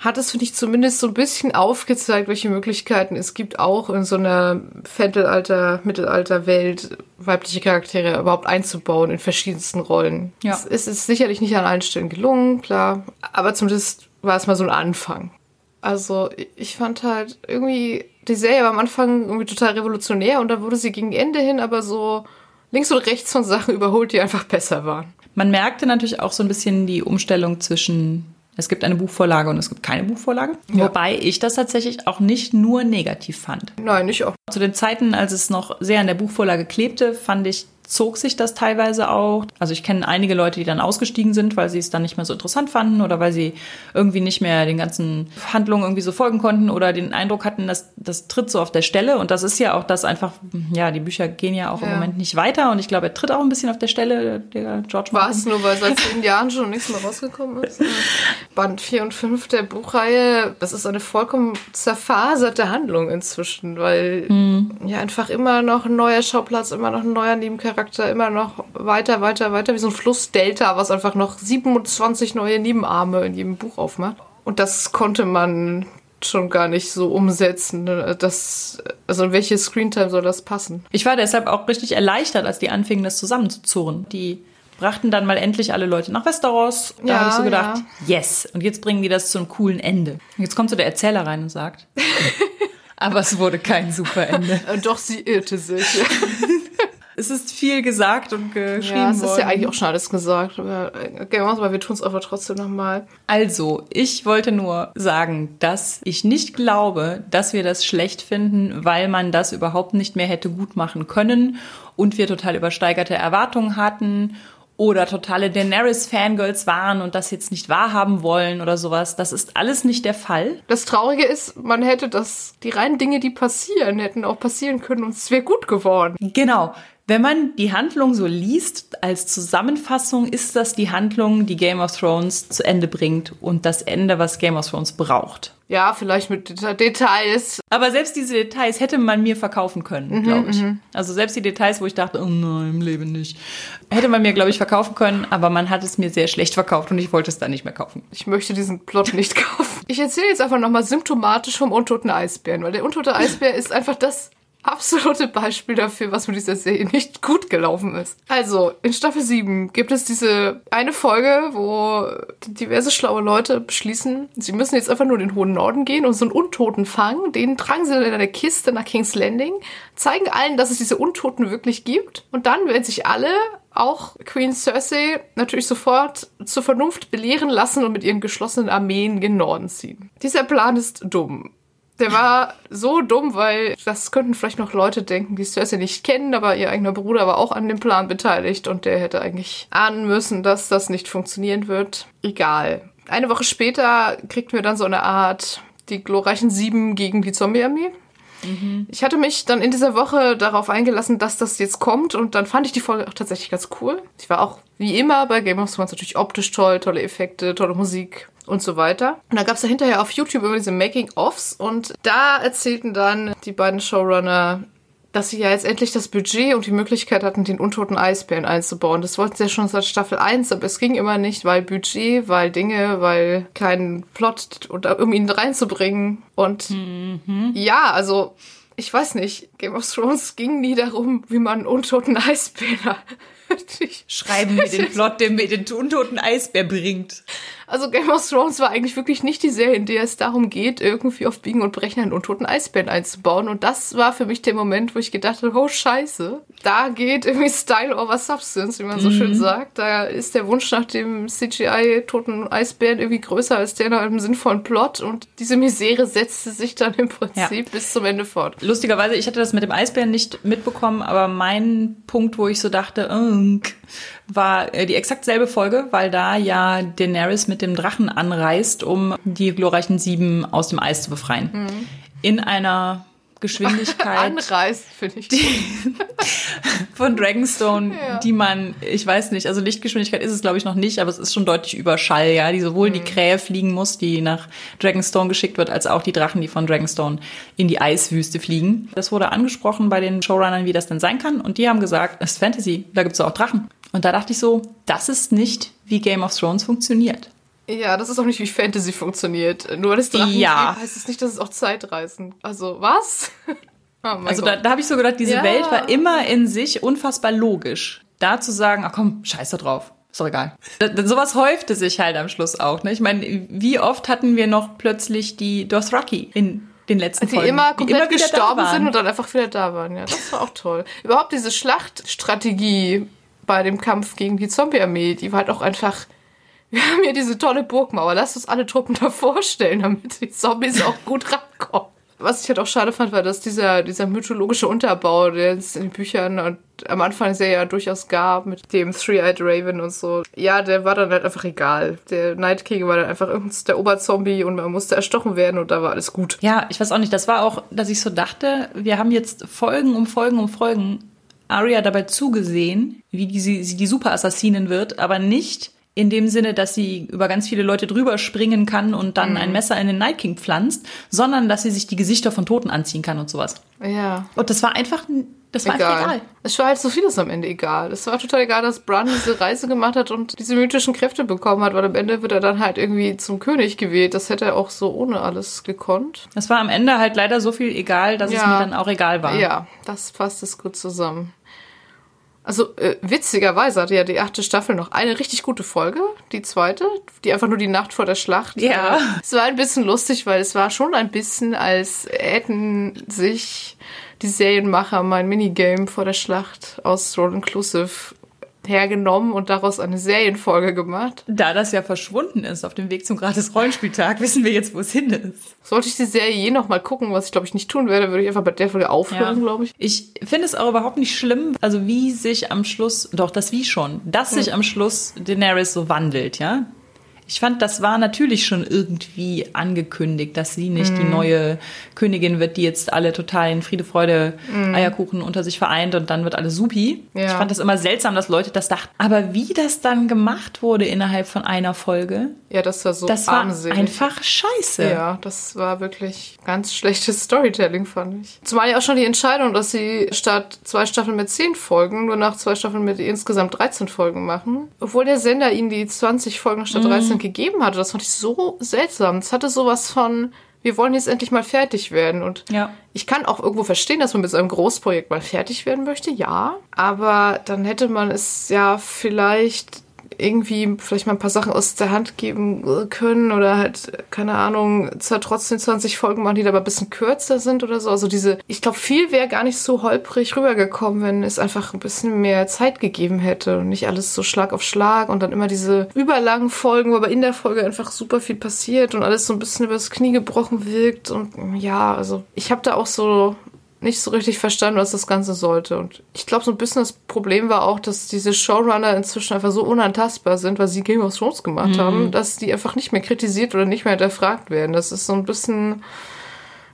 hat es, finde ich, zumindest so ein bisschen aufgezeigt, welche Möglichkeiten es gibt, auch in so einer Mittelalter, Mittelalter-Welt weibliche Charaktere überhaupt einzubauen in verschiedensten Rollen. Ja. Es, es ist sicherlich nicht an allen Stellen gelungen, klar, aber zumindest war es mal so ein Anfang. Also ich fand halt irgendwie, die Serie war am Anfang irgendwie total revolutionär und dann wurde sie gegen Ende hin aber so links und rechts von Sachen überholt, die einfach besser waren. man merkte natürlich auch so ein bisschen die Umstellung zwischen es gibt eine Buchvorlage und es gibt keine Buchvorlage. Ja. Wobei ich das tatsächlich auch nicht nur negativ fand. Nein, nicht auch. Zu den Zeiten, als es noch sehr an der Buchvorlage klebte, fand ich zog sich das teilweise auch. Also ich kenne einige Leute, die dann ausgestiegen sind, weil sie es dann nicht mehr so interessant fanden oder weil sie irgendwie nicht mehr den ganzen Handlungen irgendwie so folgen konnten oder den Eindruck hatten, dass das tritt so auf der Stelle. Und das ist ja auch das einfach, ja, die Bücher gehen ja auch ja. im Moment nicht weiter. Und ich glaube, er tritt auch ein bisschen auf der Stelle, der George War es nur, weil seit zehn Jahren schon nichts mehr rausgekommen ist? <laughs> Band 4 und 5 der Buchreihe, das ist eine vollkommen zerfaserte Handlung inzwischen, weil mhm. ja einfach immer noch ein neuer Schauplatz, immer noch ein neuer Nebencharakter, immer noch weiter, weiter, weiter, wie so ein Flussdelta, was einfach noch 27 neue Nebenarme in jedem Buch aufmacht. Und das konnte man schon gar nicht so umsetzen. Ne? Das, also welche Screentime soll das passen? Ich war deshalb auch richtig erleichtert, als die anfingen, das zusammenzuzurren. Die brachten dann mal endlich alle Leute nach Westeros. Da ja, habe ich so gedacht, ja. yes. Und jetzt bringen die das zu einem coolen Ende. Jetzt kommt so der Erzähler rein und sagt, <laughs> aber es wurde kein super Ende. Und doch, sie irrte sich. <laughs> es ist viel gesagt und geschrieben ja, es ist ja eigentlich auch schon alles gesagt. Aber, aber wir tun es aber trotzdem nochmal. Also, ich wollte nur sagen, dass ich nicht glaube, dass wir das schlecht finden, weil man das überhaupt nicht mehr hätte gut machen können und wir total übersteigerte Erwartungen hatten oder totale Daenerys-Fangirls waren und das jetzt nicht wahrhaben wollen oder sowas. Das ist alles nicht der Fall. Das Traurige ist, man hätte das, die reinen Dinge, die passieren, hätten auch passieren können und es wäre gut geworden. Genau. Wenn man die Handlung so liest, als Zusammenfassung ist das die Handlung, die Game of Thrones zu Ende bringt und das Ende, was Game of Thrones braucht. Ja, vielleicht mit Details. Aber selbst diese Details hätte man mir verkaufen können, mhm, glaube ich. Mhm. Also selbst die Details, wo ich dachte, oh nein, im Leben nicht, hätte man mir, glaube ich, verkaufen können, aber man hat es mir sehr schlecht verkauft und ich wollte es dann nicht mehr kaufen. Ich möchte diesen Plot nicht <laughs> kaufen. Ich erzähle jetzt einfach nochmal symptomatisch vom untoten Eisbären, weil der untote Eisbär ist einfach das absolute Beispiel dafür, was mit dieser Serie nicht gut gelaufen ist. Also, in Staffel 7 gibt es diese eine Folge, wo diverse schlaue Leute beschließen, sie müssen jetzt einfach nur in den hohen Norden gehen und so einen Untoten fangen. Den tragen sie dann in eine Kiste nach King's Landing, zeigen allen, dass es diese Untoten wirklich gibt. Und dann werden sich alle auch Queen Cersei natürlich sofort zur Vernunft belehren lassen und mit ihren geschlossenen Armeen gen Norden ziehen. Dieser Plan ist dumm. Der war so dumm, weil das könnten vielleicht noch Leute denken, die Cersei nicht kennen, aber ihr eigener Bruder war auch an dem Plan beteiligt und der hätte eigentlich ahnen müssen, dass das nicht funktionieren wird. Egal. Eine Woche später kriegten wir dann so eine Art die glorreichen Sieben gegen die Zombie-Armee. Mhm. Ich hatte mich dann in dieser Woche darauf eingelassen, dass das jetzt kommt und dann fand ich die Folge auch tatsächlich ganz cool. Ich war auch wie immer bei Game of Thrones natürlich optisch toll, tolle Effekte, tolle Musik und so weiter. Und da gab es ja hinterher auf YouTube immer diese Making-ofs und da erzählten dann die beiden Showrunner, dass sie ja jetzt endlich das Budget und die Möglichkeit hatten, den untoten Eisbären einzubauen. Das wollten sie ja schon seit Staffel 1, aber es ging immer nicht, weil Budget, weil Dinge, weil kein Plot, um ihn reinzubringen. Und mhm. ja, also ich weiß nicht, Game of Thrones ging nie darum, wie man einen untoten Eisbär <laughs> schreiben wir den Plot, der mir den untoten Eisbär bringt. Also Game of Thrones war eigentlich wirklich nicht die Serie, in der es darum geht, irgendwie auf Biegen und Brechen einen untoten Eisbären einzubauen. Und das war für mich der Moment, wo ich gedacht habe, oh scheiße, da geht irgendwie Style over Substance, wie man so mhm. schön sagt. Da ist der Wunsch nach dem CGI-toten Eisbären irgendwie größer als der nach einem sinnvollen Plot. Und diese Misere setzte sich dann im Prinzip ja. bis zum Ende fort. Lustigerweise, ich hatte das mit dem Eisbären nicht mitbekommen, aber mein Punkt, wo ich so dachte, war äh, die exakt selbe Folge, weil da ja Daenerys mit dem Drachen anreist, um die glorreichen Sieben aus dem Eis zu befreien. Mhm. In einer Geschwindigkeit. <laughs> Anreißt, finde ich. Die, <laughs> von Dragonstone, ja. die man, ich weiß nicht, also Lichtgeschwindigkeit ist es glaube ich noch nicht, aber es ist schon deutlich über Schall, ja, die sowohl mhm. die Krähe fliegen muss, die nach Dragonstone geschickt wird, als auch die Drachen, die von Dragonstone in die Eiswüste fliegen. Das wurde angesprochen bei den Showrunnern, wie das denn sein kann und die haben gesagt, es ist Fantasy, da gibt es auch Drachen. Und da dachte ich so, das ist nicht, wie Game of Thrones funktioniert. Ja, das ist auch nicht, wie Fantasy funktioniert. Nur weil es Drachen ja. heißt es nicht, dass es auch Zeitreisen. Also, was? <laughs> oh also da, da habe ich so gedacht, diese ja. Welt war immer in sich unfassbar logisch. Da zu sagen, ach komm, scheiß da drauf. Ist doch egal. Da, sowas häufte sich halt am Schluss auch. Ne? Ich meine, wie oft hatten wir noch plötzlich die Dothraki in den letzten die Folgen. Immer komplett die immer gestorben sind und dann einfach wieder da waren. Ja, das war auch toll. Überhaupt diese Schlachtstrategie bei dem Kampf gegen die Zombie-Armee, die war halt auch einfach. <laughs> Wir haben hier diese tolle Burgmauer. Lass uns alle Truppen da vorstellen, damit die Zombies auch gut rankommen. Was ich halt auch schade fand, war, dass dieser, dieser mythologische Unterbau, der es in den Büchern und am Anfang sehr ja durchaus gab, mit dem Three-Eyed Raven und so, ja, der war dann halt einfach egal. Der Night King war dann einfach der Oberzombie und man musste erstochen werden und da war alles gut. Ja, ich weiß auch nicht, das war auch, dass ich so dachte, wir haben jetzt Folgen um Folgen um Folgen Arya dabei zugesehen, wie sie, die Superassassinin wird, aber nicht in dem Sinne, dass sie über ganz viele Leute drüber springen kann und dann mhm. ein Messer in den Night King pflanzt, sondern dass sie sich die Gesichter von Toten anziehen kann und sowas. Ja. Und das war einfach, das war egal. egal. Es war halt so vieles am Ende egal. Es war total egal, dass Bran diese Reise gemacht hat und diese mythischen Kräfte bekommen hat, weil am Ende wird er dann halt irgendwie zum König gewählt. Das hätte er auch so ohne alles gekonnt. Es war am Ende halt leider so viel egal, dass ja. es mir dann auch egal war. Ja, das fasst es gut zusammen. Also äh, witzigerweise hatte ja die achte Staffel noch eine richtig gute Folge, die zweite, die einfach nur die Nacht vor der Schlacht. Ja. Äh, es war ein bisschen lustig, weil es war schon ein bisschen, als hätten sich die Serienmacher mein Minigame vor der Schlacht aus Roll Inclusive hergenommen und daraus eine Serienfolge gemacht. Da das ja verschwunden ist auf dem Weg zum gratis Rollenspieltag, <laughs> wissen wir jetzt, wo es hin ist. Sollte ich die Serie je noch mal gucken, was ich glaube ich nicht tun werde, würde ich einfach bei der Folge aufhören, ja. glaube ich. Ich finde es auch überhaupt nicht schlimm, also wie sich am Schluss, doch das wie schon, dass sich hm. am Schluss Daenerys so wandelt, ja. Ich fand, das war natürlich schon irgendwie angekündigt, dass sie nicht mm. die mhm. neue Königin wird, die jetzt alle total in Friede, Freude, mm. Eierkuchen unter sich vereint und dann wird alles supi. Ja. Ich fand das immer seltsam, dass Leute das dachten. Aber wie das dann gemacht wurde innerhalb von einer Folge, ja, das war so das war armselig. einfach scheiße. Ja, das war wirklich ganz schlechtes <laughs> Storytelling, fand ich. Zumal ja auch schon die Entscheidung, dass sie statt zwei Staffeln mit zehn Folgen nur nach zwei Staffeln mit insgesamt 13 Folgen machen. Obwohl der Sender ihnen die 20 Folgen statt 13 mm gegeben hatte. Das fand ich so seltsam. Es hatte sowas von, wir wollen jetzt endlich mal fertig werden. Und ja. ich kann auch irgendwo verstehen, dass man mit so einem Großprojekt mal fertig werden möchte, ja. Aber dann hätte man es ja vielleicht irgendwie vielleicht mal ein paar Sachen aus der Hand geben können oder halt, keine Ahnung, zwar trotzdem 20 Folgen machen, die aber ein bisschen kürzer sind oder so. Also diese, ich glaube, viel wäre gar nicht so holprig rübergekommen, wenn es einfach ein bisschen mehr Zeit gegeben hätte und nicht alles so Schlag auf Schlag und dann immer diese überlangen Folgen, wo aber in der Folge einfach super viel passiert und alles so ein bisschen übers Knie gebrochen wirkt und ja, also ich habe da auch so nicht so richtig verstanden, was das Ganze sollte. Und ich glaube, so ein bisschen das Problem war auch, dass diese Showrunner inzwischen einfach so unantastbar sind, weil sie Game of Thrones gemacht mhm. haben, dass die einfach nicht mehr kritisiert oder nicht mehr hinterfragt werden. Das ist so ein bisschen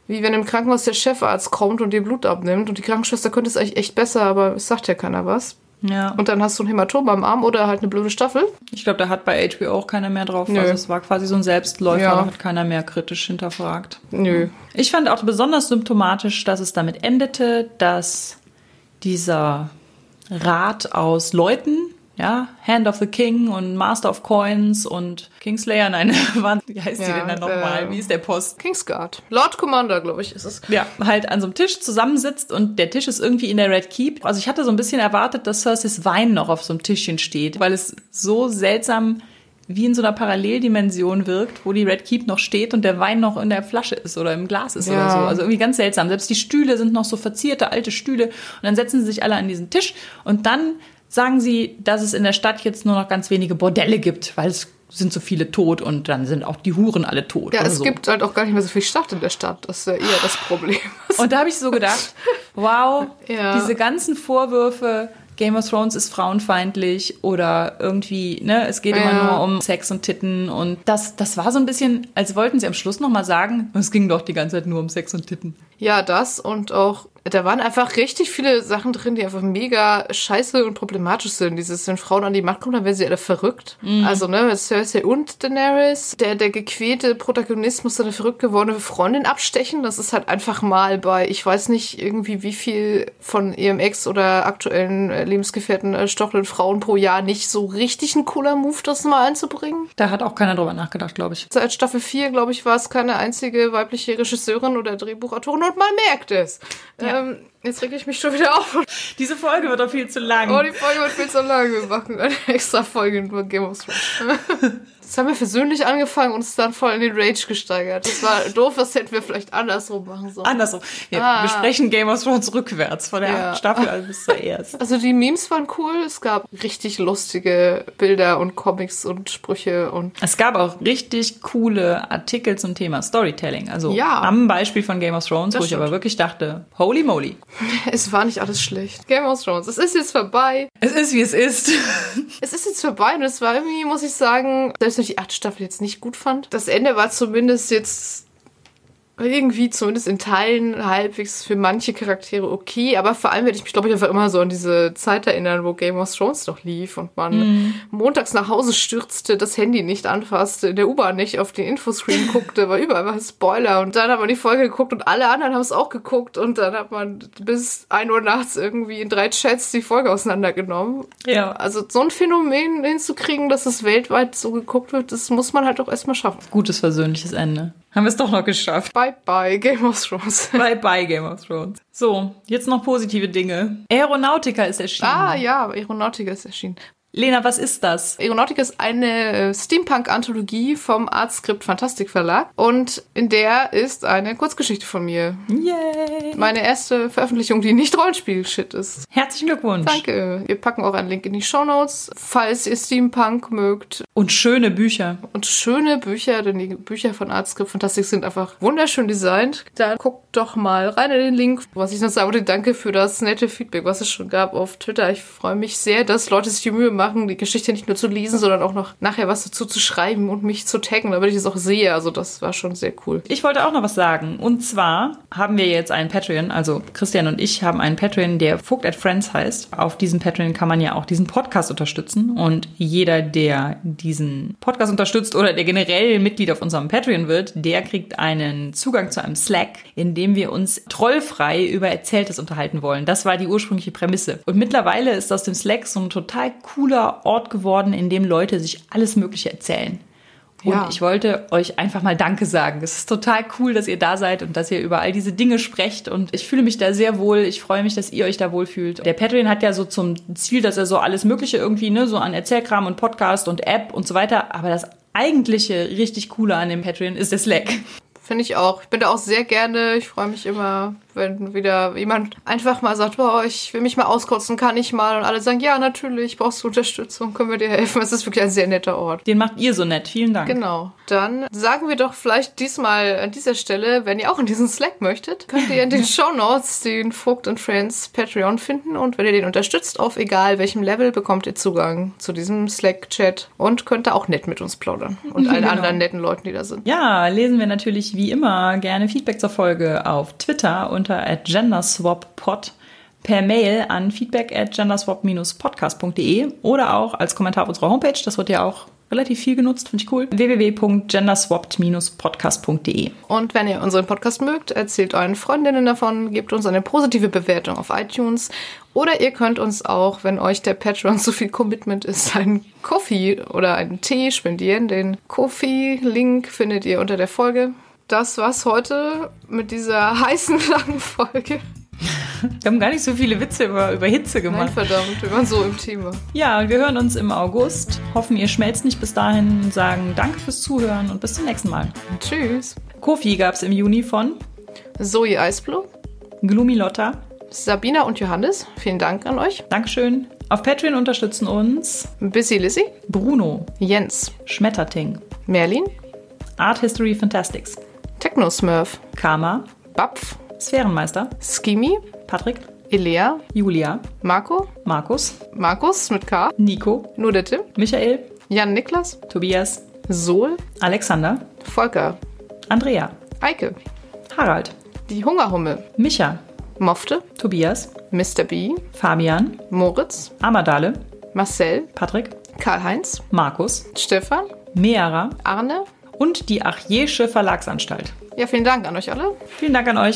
wie wenn im Krankenhaus der Chefarzt kommt und dir Blut abnimmt und die Krankenschwester könnte es eigentlich echt besser, aber es sagt ja keiner was. Ja. Und dann hast du ein Hämatom am Arm oder halt eine blöde Staffel. Ich glaube, da hat bei HBO auch keiner mehr drauf. Nö. Also es war quasi so ein Selbstläufer, ja. da hat keiner mehr kritisch hinterfragt. Nö. Ich fand auch besonders symptomatisch, dass es damit endete, dass dieser Rat aus Leuten, ja, Hand of the King und Master of Coins und Kingslayer, nein, <laughs> wie heißt ja, die denn dann nochmal? Äh, wie ist der Post? Kingsguard. Lord Commander, glaube ich, ist es. Ja, halt an so einem Tisch zusammensitzt und der Tisch ist irgendwie in der Red Keep. Also ich hatte so ein bisschen erwartet, dass Cersei's Wein noch auf so einem Tischchen steht, weil es so seltsam wie in so einer Paralleldimension wirkt, wo die Red Keep noch steht und der Wein noch in der Flasche ist oder im Glas ist ja. oder so. Also irgendwie ganz seltsam. Selbst die Stühle sind noch so verzierte alte Stühle und dann setzen sie sich alle an diesen Tisch und dann sagen sie, dass es in der Stadt jetzt nur noch ganz wenige Bordelle gibt, weil es sind so viele tot und dann sind auch die Huren alle tot. Ja, es so. gibt halt auch gar nicht mehr so viel Stadt in der Stadt. Das ist ja eher das Problem. <laughs> Und da habe ich so gedacht, wow, <laughs> ja. diese ganzen Vorwürfe, Game of Thrones ist frauenfeindlich oder irgendwie, ne, es geht ja. immer nur um Sex und Titten und das, das war so ein bisschen, als wollten sie am Schluss nochmal sagen, es ging doch die ganze Zeit nur um Sex und Titten. Ja, das und auch da waren einfach richtig viele Sachen drin, die einfach mega scheiße und problematisch sind. Dieses, wenn Frauen an die Macht kommen, dann werden sie alle verrückt. Mhm. Also, ne, Cersei und Daenerys, der, der gequälte Protagonist muss seine verrückt gewordene Freundin abstechen. Das ist halt einfach mal bei, ich weiß nicht irgendwie, wie viel von ihrem Ex oder aktuellen äh, Lebensgefährten äh, stochelnden Frauen pro Jahr nicht so richtig ein cooler Move, das mal einzubringen. Da hat auch keiner drüber nachgedacht, glaube ich. Seit Staffel 4, glaube ich, war es keine einzige weibliche Regisseurin oder Drehbuchautorin und man merkt es. Ja. Ähm, Jetzt reg ich mich schon wieder auf. Diese Folge wird doch viel zu lang. Oh, die Folge wird viel zu lang. Wir machen eine extra Folge über Game of Thrones. <laughs> Das haben wir versöhnlich angefangen und uns dann voll in den Rage gesteigert. Das war <laughs> doof, das hätten wir vielleicht andersrum machen sollen. Andersrum. Wir Ah. besprechen Game of Thrones rückwärts, von der Ja. Staffel also bis zur <laughs> ersten. Also die Memes waren cool. Es gab richtig lustige Bilder und Comics und Sprüche und Es gab auch richtig coole Artikel zum Thema Storytelling. Also Ja. am Beispiel von Game of Thrones, Das wo ich stimmt. aber wirklich dachte, holy moly. <laughs> es war nicht alles schlecht. Game of Thrones. Es ist jetzt vorbei. Es ist, wie es ist. Es ist jetzt vorbei und es war irgendwie, muss ich sagen, selbst wenn ich die achte Staffel jetzt nicht gut fand, das Ende war zumindest jetzt irgendwie zumindest in Teilen halbwegs für manche Charaktere okay, aber vor allem werde ich mich, glaube ich, einfach immer so an diese Zeit erinnern, wo Game of Thrones noch lief und man montags nach Hause stürzte, das Handy nicht anfasste, in der U-Bahn nicht auf den Infoscreen <laughs> guckte, weil überall war Spoiler und dann hat man die Folge geguckt und alle anderen haben es auch geguckt und dann hat man bis 1 Uhr nachts irgendwie in drei Chats die Folge auseinandergenommen. Ja. Also so ein Phänomen hinzukriegen, dass es weltweit so geguckt wird, das muss man halt auch erstmal schaffen. Gutes versöhnliches Ende. Haben wir es doch noch geschafft. Bye bye, Game of Thrones. <laughs> Bye bye Game of Thrones. So, jetzt noch positive Dinge. Aeronautica ist erschienen. ah ja, Aeronautica ist erschienen. Lena, was ist das? Aeronautica ist eine äh, Steampunk-Anthologie vom Artskript Fantastik Verlag und in der ist eine Kurzgeschichte von mir. Yay! Meine erste Veröffentlichung, die nicht Rollenspiel-Shit ist. Herzlichen Glückwunsch. Danke. Wir packen auch einen Link in die Shownotes, falls ihr Steampunk mögt. Und schöne Bücher. Und schöne Bücher, denn die Bücher von Artscript Fantastik sind einfach wunderschön designt. Da guckt doch mal rein in den Link. Was ich noch sagen wollte, danke für das nette Feedback, was es schon gab auf Twitter. Ich freue mich sehr, dass Leute sich die Mühe machen, die Geschichte nicht nur zu lesen, sondern auch noch nachher was dazu zu schreiben und mich zu taggen, damit ich es auch sehe. Also das war schon sehr cool. Ich wollte auch noch was sagen. Und zwar haben wir jetzt einen Patreon, also Christian und ich haben einen Patreon, der Vogt at Friends heißt. Auf diesem Patreon kann man ja auch diesen Podcast unterstützen. Und jeder, der diesen Podcast unterstützt oder der generell Mitglied auf unserem Patreon wird, der kriegt einen Zugang zu einem Slack, in dem wir uns trollfrei über Erzähltes unterhalten wollen. Das war die ursprüngliche Prämisse. Und mittlerweile ist aus dem Slack so ein total cooler Ort geworden, in dem Leute sich alles Mögliche erzählen. Und Ja. ich wollte euch einfach mal Danke sagen. Es ist total cool, dass ihr da seid und dass ihr über all diese Dinge sprecht. Und ich fühle mich da sehr wohl. Ich freue mich, dass ihr euch da wohlfühlt. Der Patreon hat ja so zum Ziel, dass er so alles Mögliche irgendwie, ne, so an Erzählkram und Podcast und App und so weiter. Aber das eigentliche richtig Coole an dem Patreon ist der Slack. Finde ich auch. Ich bin da auch sehr gerne. Ich freue mich immer, wenn wieder jemand einfach mal sagt, boah, ich will mich mal auskotzen, kann ich mal. Und alle sagen, ja, natürlich, brauchst du Unterstützung, können wir dir helfen. Es ist wirklich ein sehr netter Ort. Den macht ihr so nett. Vielen Dank. Genau. Dann sagen wir doch vielleicht diesmal an dieser Stelle, wenn ihr auch in diesen Slack möchtet, könnt ihr in den <laughs> Shownotes den Vogt und Friends Patreon finden und wenn ihr den unterstützt, auf egal welchem Level, bekommt ihr Zugang zu diesem Slack-Chat und könnt da auch nett mit uns plaudern und <laughs> allen Genau. anderen netten Leuten, die da sind. Ja, lesen wir natürlich wie immer gerne Feedback zur Folge auf Twitter unter genderswappod, per Mail an feedback at genderswap-podcast.de oder auch als Kommentar auf unserer Homepage. Das wird ja auch relativ viel genutzt, finde ich cool. www.genderswapped-podcast.de. Und wenn ihr unseren Podcast mögt, erzählt euren Freundinnen davon, gebt uns eine positive Bewertung auf iTunes. Oder ihr könnt uns auch, wenn euch der Patreon <laughs> zu viel Commitment ist, einen Coffee oder einen Tee spendieren. Den Coffee-Link findet ihr unter der Folge. Das war's heute mit dieser <laughs> heißen langen Folge. Wir haben gar nicht so viele Witze über, über Hitze Nein, gemacht. verdammt, wir waren so im Thema. Ja, und wir hören uns im August. Hoffen, ihr schmelzt nicht bis dahin sagen Danke fürs Zuhören und bis zum nächsten Mal. Tschüss. Kofi gab's im Juni von Zoe Eisblue, Gloomy Lotta. Sabina und Johannes, vielen Dank an euch. Dankeschön. Auf Patreon unterstützen uns Busy Lizzy, Bruno, Jens, Schmetterting, Merlin, Art History Fantastics, Techno Smurf, Karma, Bapf, Sphärenmeister, Skimi, Patrick, Elea, Julia, Marco, Markus, Markus mit K, Nico, nur der Tim, Michael, Jan Niklas, Tobias, Sol, Alexander, Volker, Andrea, Eike, Harald, die Hungerhummel, Micha, Mofte, Tobias, Mr. B, Fabian, Moritz, Amadale, Marcel, Patrick, Karl-Heinz, Markus, Stefan, Meara. Arne. Und die Achjesche Verlagsanstalt. Ja, vielen Dank an euch alle. Vielen Dank an euch.